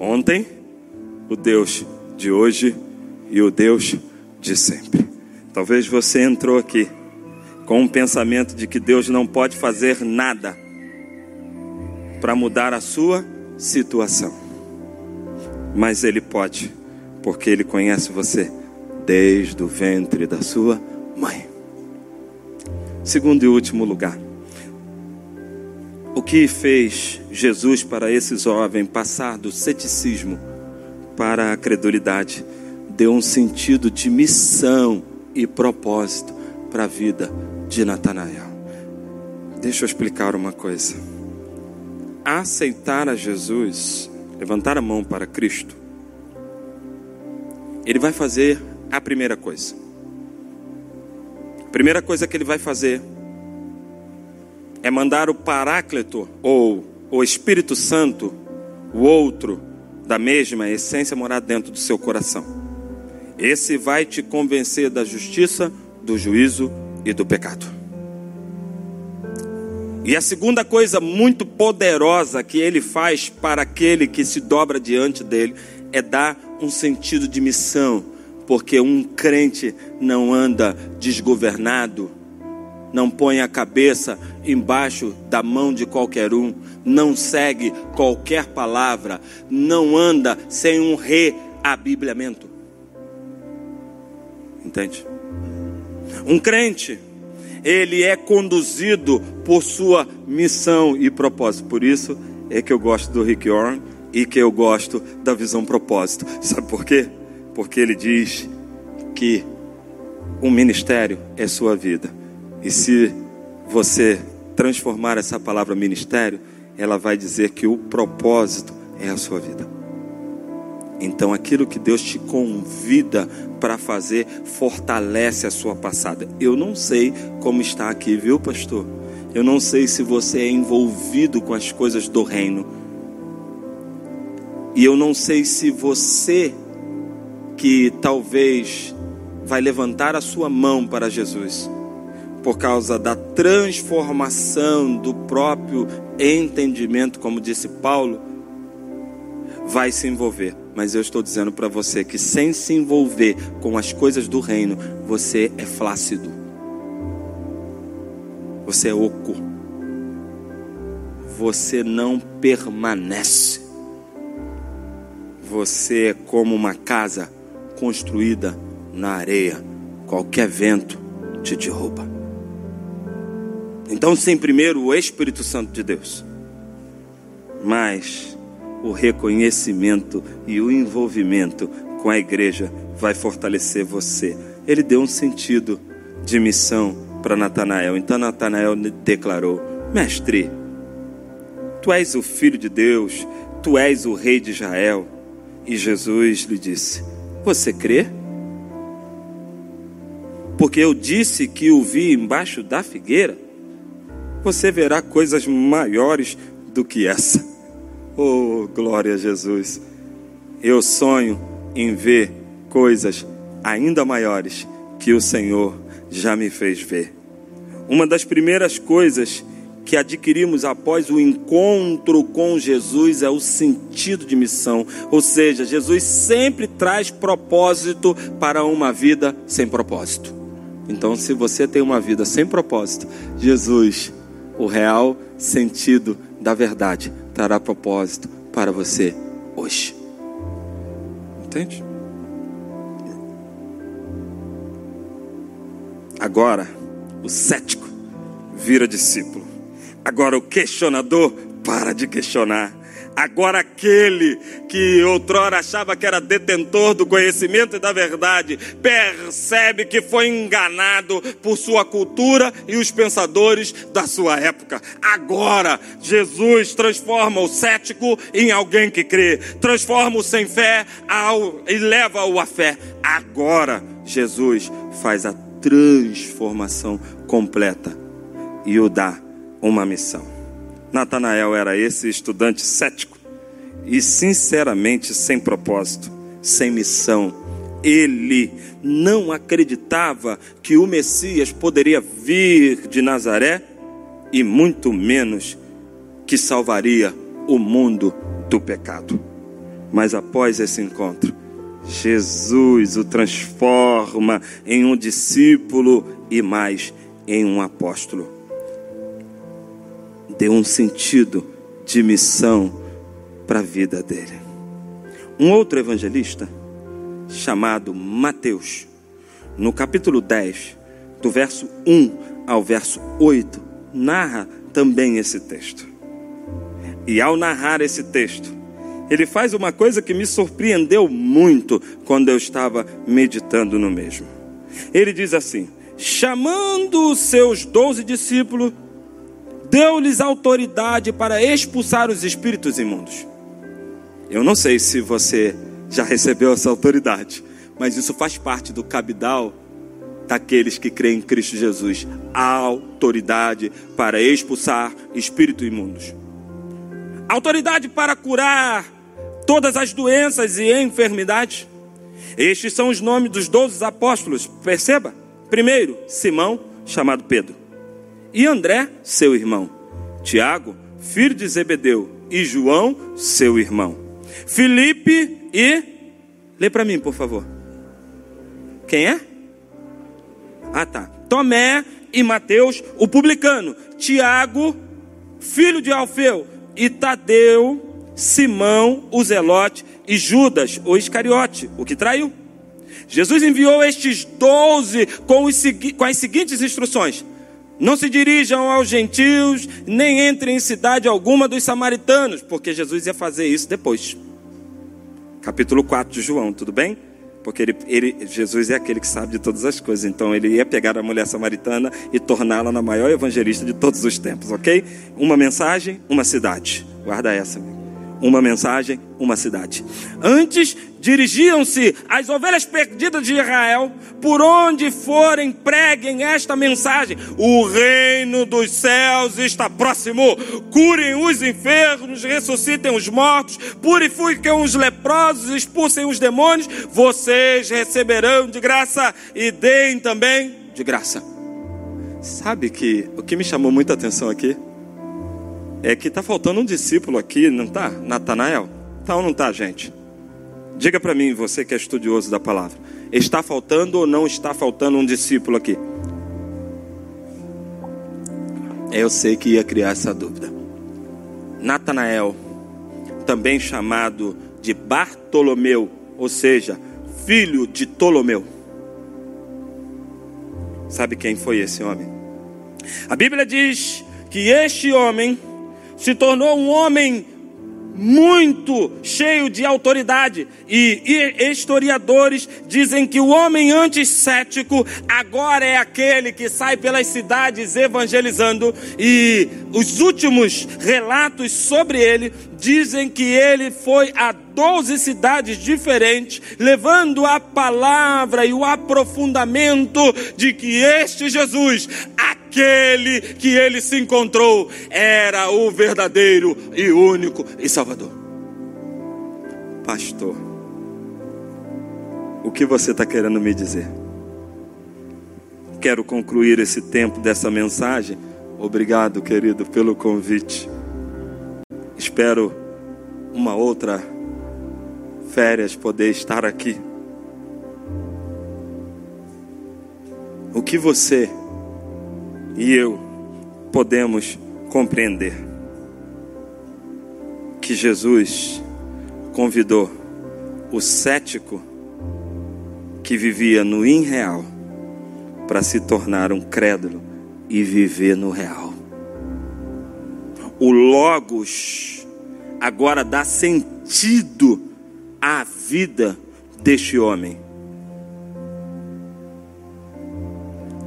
ontem, o Deus de hoje e o Deus de sempre. Talvez você entrou aqui com um pensamento de que Deus não pode fazer nada para mudar a sua situação. Mas Ele pode, porque Ele conhece você desde o ventre da sua mãe. Segundo e último lugar, o que fez Jesus para esse jovem passar do ceticismo para a credulidade? Deu um sentido de missão e propósito para a vida de Natanael. Deixa eu explicar uma coisa. Aceitar a Jesus, levantar a mão para Cristo, ele vai fazer a primeira coisa. Primeira coisa que ele vai fazer é mandar o Paráclito ou o Espírito Santo, o outro da mesma essência, morar dentro do seu coração. Esse vai te convencer da justiça, do juízo e do pecado. E a segunda coisa muito poderosa que ele faz para aquele que se dobra diante dele é dar um sentido de missão, porque um crente não anda desgovernado, não põe a cabeça embaixo da mão de qualquer um, não segue qualquer palavra, não anda sem um reabibliamento. Entende? Um crente, ele é conduzido por sua missão e propósito. Por isso é que eu gosto do Rick Warren e que eu gosto da visão propósito. Sabe por quê? Porque ele diz que o ministério é sua vida. E se você transformar essa palavra ministério, ela vai dizer que o propósito é a sua vida. Então aquilo que Deus te convida para fazer fortalece a sua passada. Eu não sei como está aqui, viu, pastor? Eu não sei se você é envolvido com as coisas do reino. E eu não sei se você que talvez vai levantar a sua mão para Jesus por causa da transformação do próprio entendimento, como disse Paulo, vai se envolver. Mas eu estou dizendo para você que sem se envolver com as coisas do reino, você é flácido. Você é oco. Você não permanece. Você é como uma casa construída na areia. Qualquer vento te derruba. Então, sim, primeiro o Espírito Santo de Deus. Mas o reconhecimento e o envolvimento com a igreja vai fortalecer você. Ele deu um sentido de missão para Natanael. Então Natanael declarou: Mestre, tu és o filho de Deus, tu és o rei de Israel. E Jesus lhe disse: Você crê? Porque eu disse que o vi embaixo da figueira. Você verá coisas maiores do que essa. Oh, glória a Jesus. Eu sonho em ver coisas ainda maiores que o Senhor já me fez ver. Uma das primeiras coisas que adquirimos após o encontro com Jesus é o sentido de missão. Ou seja, Jesus sempre traz propósito para uma vida sem propósito. Então, se você tem uma vida sem propósito, Jesus, o real sentido da verdade, trará propósito para você hoje. Entende? Agora, o cético vira discípulo. Agora o questionador para de questionar. Agora aquele que outrora achava que era detentor do conhecimento e da verdade, percebe que foi enganado por sua cultura e os pensadores da sua época. Agora Jesus transforma o cético em alguém que crê, transforma o sem fé ao, e leva-o à fé. Agora Jesus faz a transformação completa e o dá uma missão. Natanael era esse estudante cético e sinceramente sem propósito, sem missão. ele não acreditava que o Messias poderia vir de Nazaré e muito menos que salvaria o mundo do pecado. Mas após esse encontro, Jesus o transforma em um discípulo e mais em um apóstolo. Deu um sentido de missão para a vida dele. Um outro evangelista, chamado Mateus, no capítulo 10, do verso 1 ao verso 8, narra também esse texto. E ao narrar esse texto, ele faz uma coisa que me surpreendeu muito quando eu estava meditando no mesmo. Ele diz assim: chamando os seus doze discípulos, deu-lhes autoridade para expulsar os espíritos imundos. Eu não sei se você já recebeu essa autoridade, mas isso faz parte do cabidal daqueles que creem em Cristo Jesus a autoridade para expulsar espíritos imundos, autoridade para curar todas as doenças e enfermidades. Estes são os nomes dos doze apóstolos, perceba. Primeiro, Simão, chamado Pedro, e André, seu irmão, Tiago, filho de Zebedeu, e João, seu irmão. Felipe e. Lê para mim, por favor. Quem é? Ah, tá. Tomé e Mateus, o publicano. Tiago, filho de Alfeu. E Tadeu, Simão, o Zelote. E Judas, o Iscariote, o que traiu. Jesus enviou estes doze com, com as seguintes instruções: não se dirijam aos gentios, nem entrem em cidade alguma dos samaritanos, porque Jesus ia fazer isso depois capítulo 4 de João, tudo bem? Porque ele, ele, Jesus é aquele que sabe de todas as coisas. Então ele ia pegar a mulher samaritana e torná-la na maior evangelista de todos os tempos, ok? Uma mensagem, uma cidade. Guarda essa. Uma mensagem, uma cidade. Antes dirigiam-se às ovelhas perdidas de Israel, por onde forem, preguem esta mensagem: o reino dos céus está próximo. Curem os enfermos, ressuscitem os mortos, purifiquem os leprosos, expulsem os demônios. Vocês receberão de graça e deem também de graça. Sabe que o que me chamou muita atenção aqui é que está faltando um discípulo aqui, não está? Natanael? Tá ou não está, gente? Diga para mim, você que é estudioso da palavra, está faltando ou não está faltando um discípulo aqui? Eu sei que ia criar essa dúvida. Natanael, também chamado de Bartolomeu, ou seja, filho de Ptolomeu. Sabe quem foi esse homem? A Bíblia diz que este homem se tornou um homem muito cheio de autoridade. E, historiadores dizem que o homem antissético agora é aquele que sai pelas cidades evangelizando. E os últimos relatos sobre ele dizem que ele foi a 12 cidades diferentes, levando a palavra e o aprofundamento de que este Jesus, aquele que ele se encontrou era o verdadeiro e único e Salvador. Pastor, o que você está querendo me dizer? Quero concluir esse tempo dessa mensagem. Obrigado, querido, pelo convite. Espero uma outra férias poder estar aqui. O que você e eu podemos compreender que Jesus convidou o cético que vivia no irreal para se tornar um crédulo e viver no real. O Logos agora dá sentido à vida deste homem.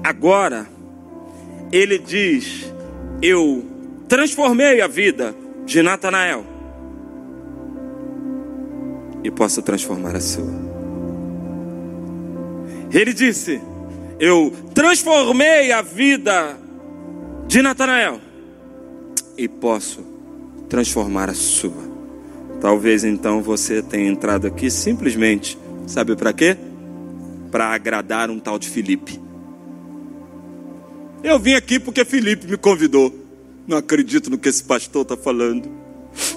Agora, ele diz: Eu transformei a vida de Natanael e posso transformar a sua. Ele disse: Eu transformei a vida de Natanael e posso transformar a sua. Talvez então você tenha entrado aqui simplesmente, sabe para quê? para agradar um tal de Felipe. Eu vim aqui porque Felipe me convidou. Não acredito no que esse pastor está falando.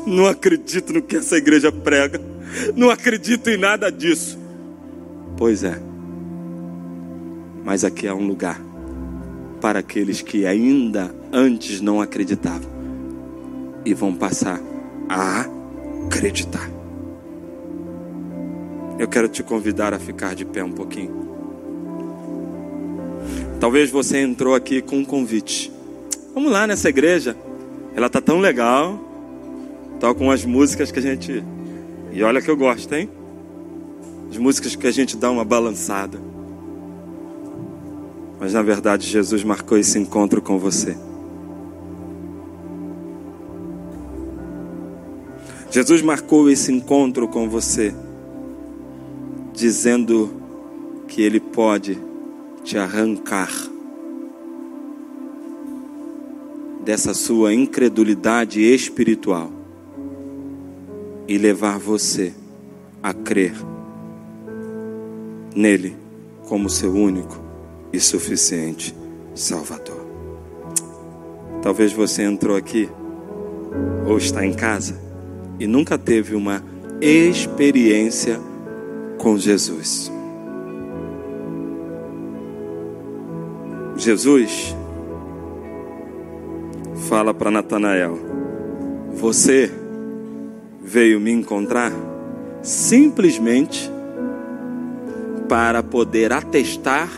Não acredito no que essa igreja prega. Não acredito em nada disso. Pois é. Mas aqui é um lugar para aqueles que ainda antes não acreditavam e vão passar a acreditar. Eu quero te convidar a ficar de pé um pouquinho. Talvez você entrou aqui com um convite. Vamos lá nessa igreja. Ela tá tão legal. com as músicas que a gente. E olha que eu gosto, hein? As músicas que a gente dá uma balançada. Mas na verdade, Jesus marcou esse encontro com você. Jesus marcou esse encontro com você, dizendo que Ele pode te arrancar dessa sua incredulidade espiritual e levar você a crer nele como seu único e suficiente Salvador. Talvez você entrou aqui ou está em casa e nunca teve uma experiência com Jesus. Jesus fala para Natanael: Você veio me encontrar simplesmente para poder atestar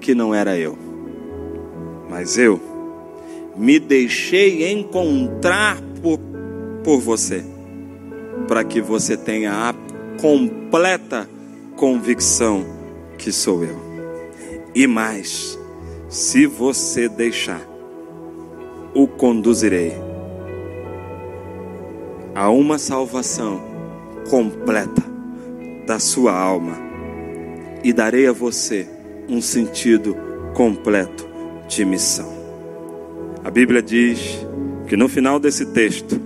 que não era eu, mas eu me deixei encontrar por, por você, para que você tenha a completa convicção que sou eu. E mais, se você deixar, o conduzirei a uma salvação completa da sua alma e darei a você um sentido completo de missão. A Bíblia diz que no final desse texto,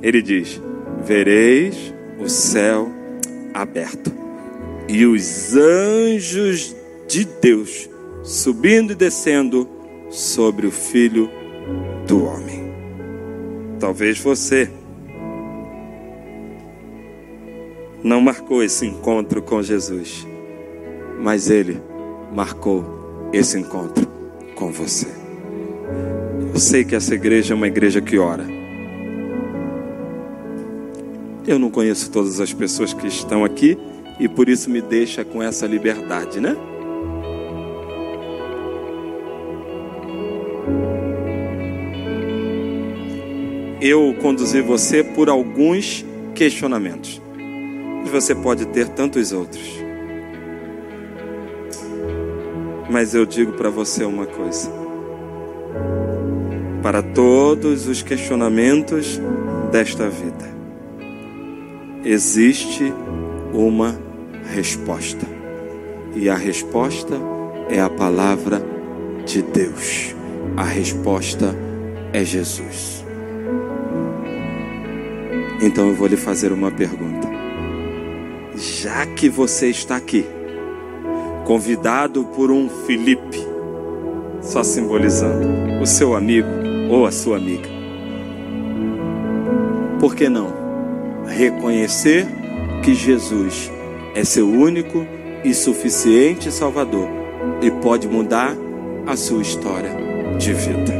ele diz: Vereis o céu aberto e os anjos de Deus subindo e descendo sobre o filho do homem. Talvez você não marcou esse encontro com Jesus, mas ele marcou esse encontro com você. Eu sei que essa igreja é uma igreja que ora. Eu não conheço todas as pessoas que estão aqui e por isso me deixa com essa liberdade, né? Eu conduzi você por alguns questionamentos. E você pode ter tantos outros. Mas eu digo para você uma coisa. Para todos os questionamentos desta vida, existe uma resposta. E a resposta é a palavra de Deus. A resposta é Jesus. Então eu vou lhe fazer uma pergunta. Já que você está aqui, convidado por um Felipe, só simbolizando o seu amigo ou a sua amiga, por que não reconhecer que Jesus é seu único e suficiente Salvador e pode mudar a sua história de vida?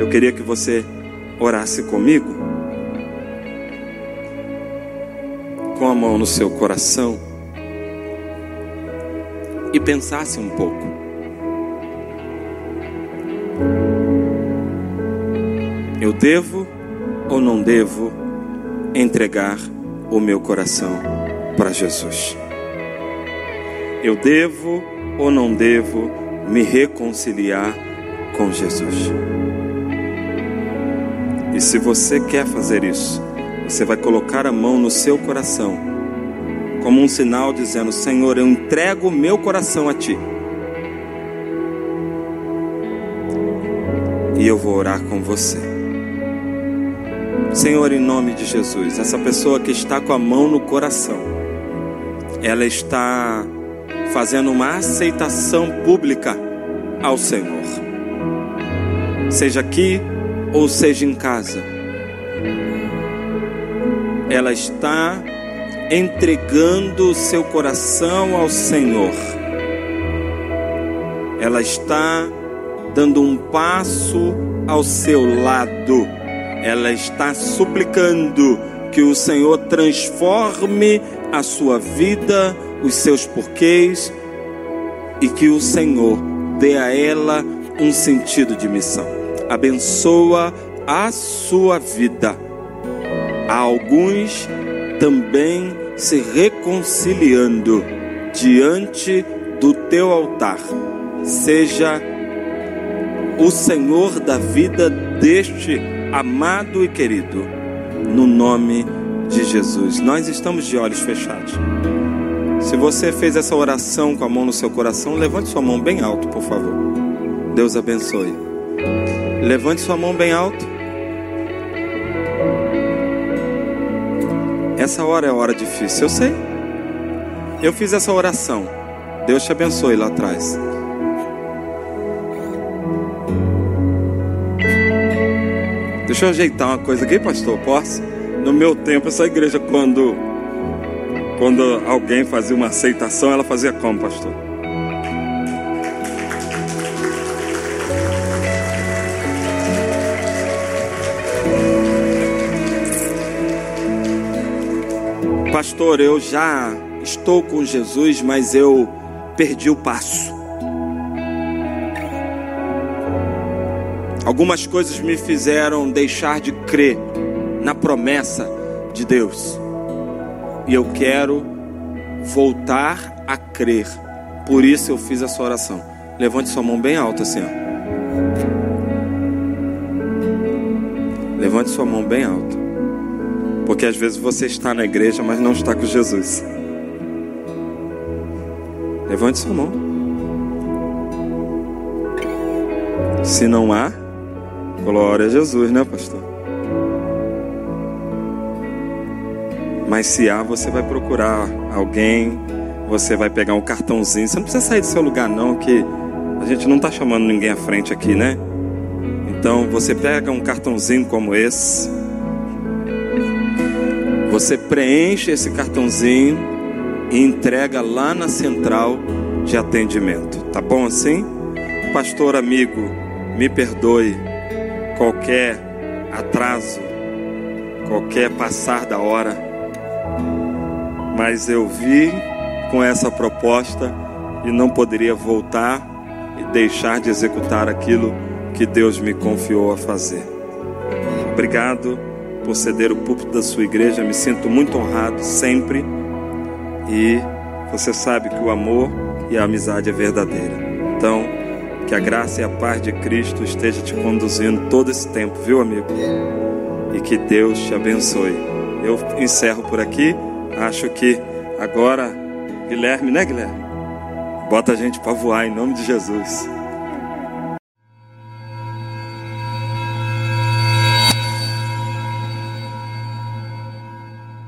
Eu queria que você orasse comigo com a mão no seu coração e pensasse um pouco. Eu devo ou não devo entregar o meu coração para Jesus? Eu devo ou não devo me reconciliar com Jesus? E se você quer fazer isso, você vai colocar a mão no seu coração, como um sinal dizendo: Senhor, eu entrego o meu coração a Ti. E eu vou orar com você. Senhor, em nome de Jesus, essa pessoa que está com a mão no coração, ela está fazendo uma aceitação pública ao Senhor. Seja aqui ou seja em casa. Ela está entregando seu coração ao Senhor. Ela está dando um passo ao seu lado. Ela está suplicando que o Senhor transforme a sua vida, os seus porquês e que o Senhor dê a ela um sentido de missão. Abençoa a sua vida. Há alguns também se reconciliando diante do teu altar. Seja o Senhor da vida deste amado e querido, no nome de Jesus. Nós estamos de olhos fechados. Se você fez essa oração com a mão no seu coração, levante sua mão bem alto, por favor. Deus abençoe. Levante sua mão bem alto. Essa hora é hora difícil, eu sei. Eu fiz essa oração. Deus te abençoe lá atrás. Deixa eu ajeitar uma coisa aqui, pastor. Posso? No meu tempo, essa igreja, quando, quando alguém fazia uma aceitação, ela fazia como, pastor? Pastor, eu já estou com Jesus, mas eu perdi o passo. Algumas coisas me fizeram deixar de crer na promessa de Deus. E eu quero voltar a crer. Por isso eu fiz essa oração. Levante sua mão bem alta ó. Levante sua mão bem alta. Porque às vezes você está na igreja, mas não está com Jesus. Levante sua mão. Se não há, Glória a Jesus, né, pastor? Mas se há, você vai procurar alguém, você vai pegar um cartãozinho. Você não precisa sair do seu lugar, não, que a gente não está chamando ninguém à frente aqui, né? Então você pega um cartãozinho como esse, você preenche esse cartãozinho e entrega lá na central de atendimento. Tá bom assim? Pastor amigo, me perdoe qualquer atraso, qualquer passar da hora. Mas eu vi com essa proposta e não poderia voltar e deixar de executar aquilo que Deus me confiou a fazer. Obrigado por ceder o púlpito da sua igreja, me sinto muito honrado sempre. E você sabe que o amor e a amizade é verdadeira. Então, que a graça e a paz de Cristo esteja te conduzindo todo esse tempo, viu, amigo? E que Deus te abençoe. Eu encerro por aqui. Acho que agora, Guilherme, né, Guilherme? Bota a gente para voar em nome de Jesus.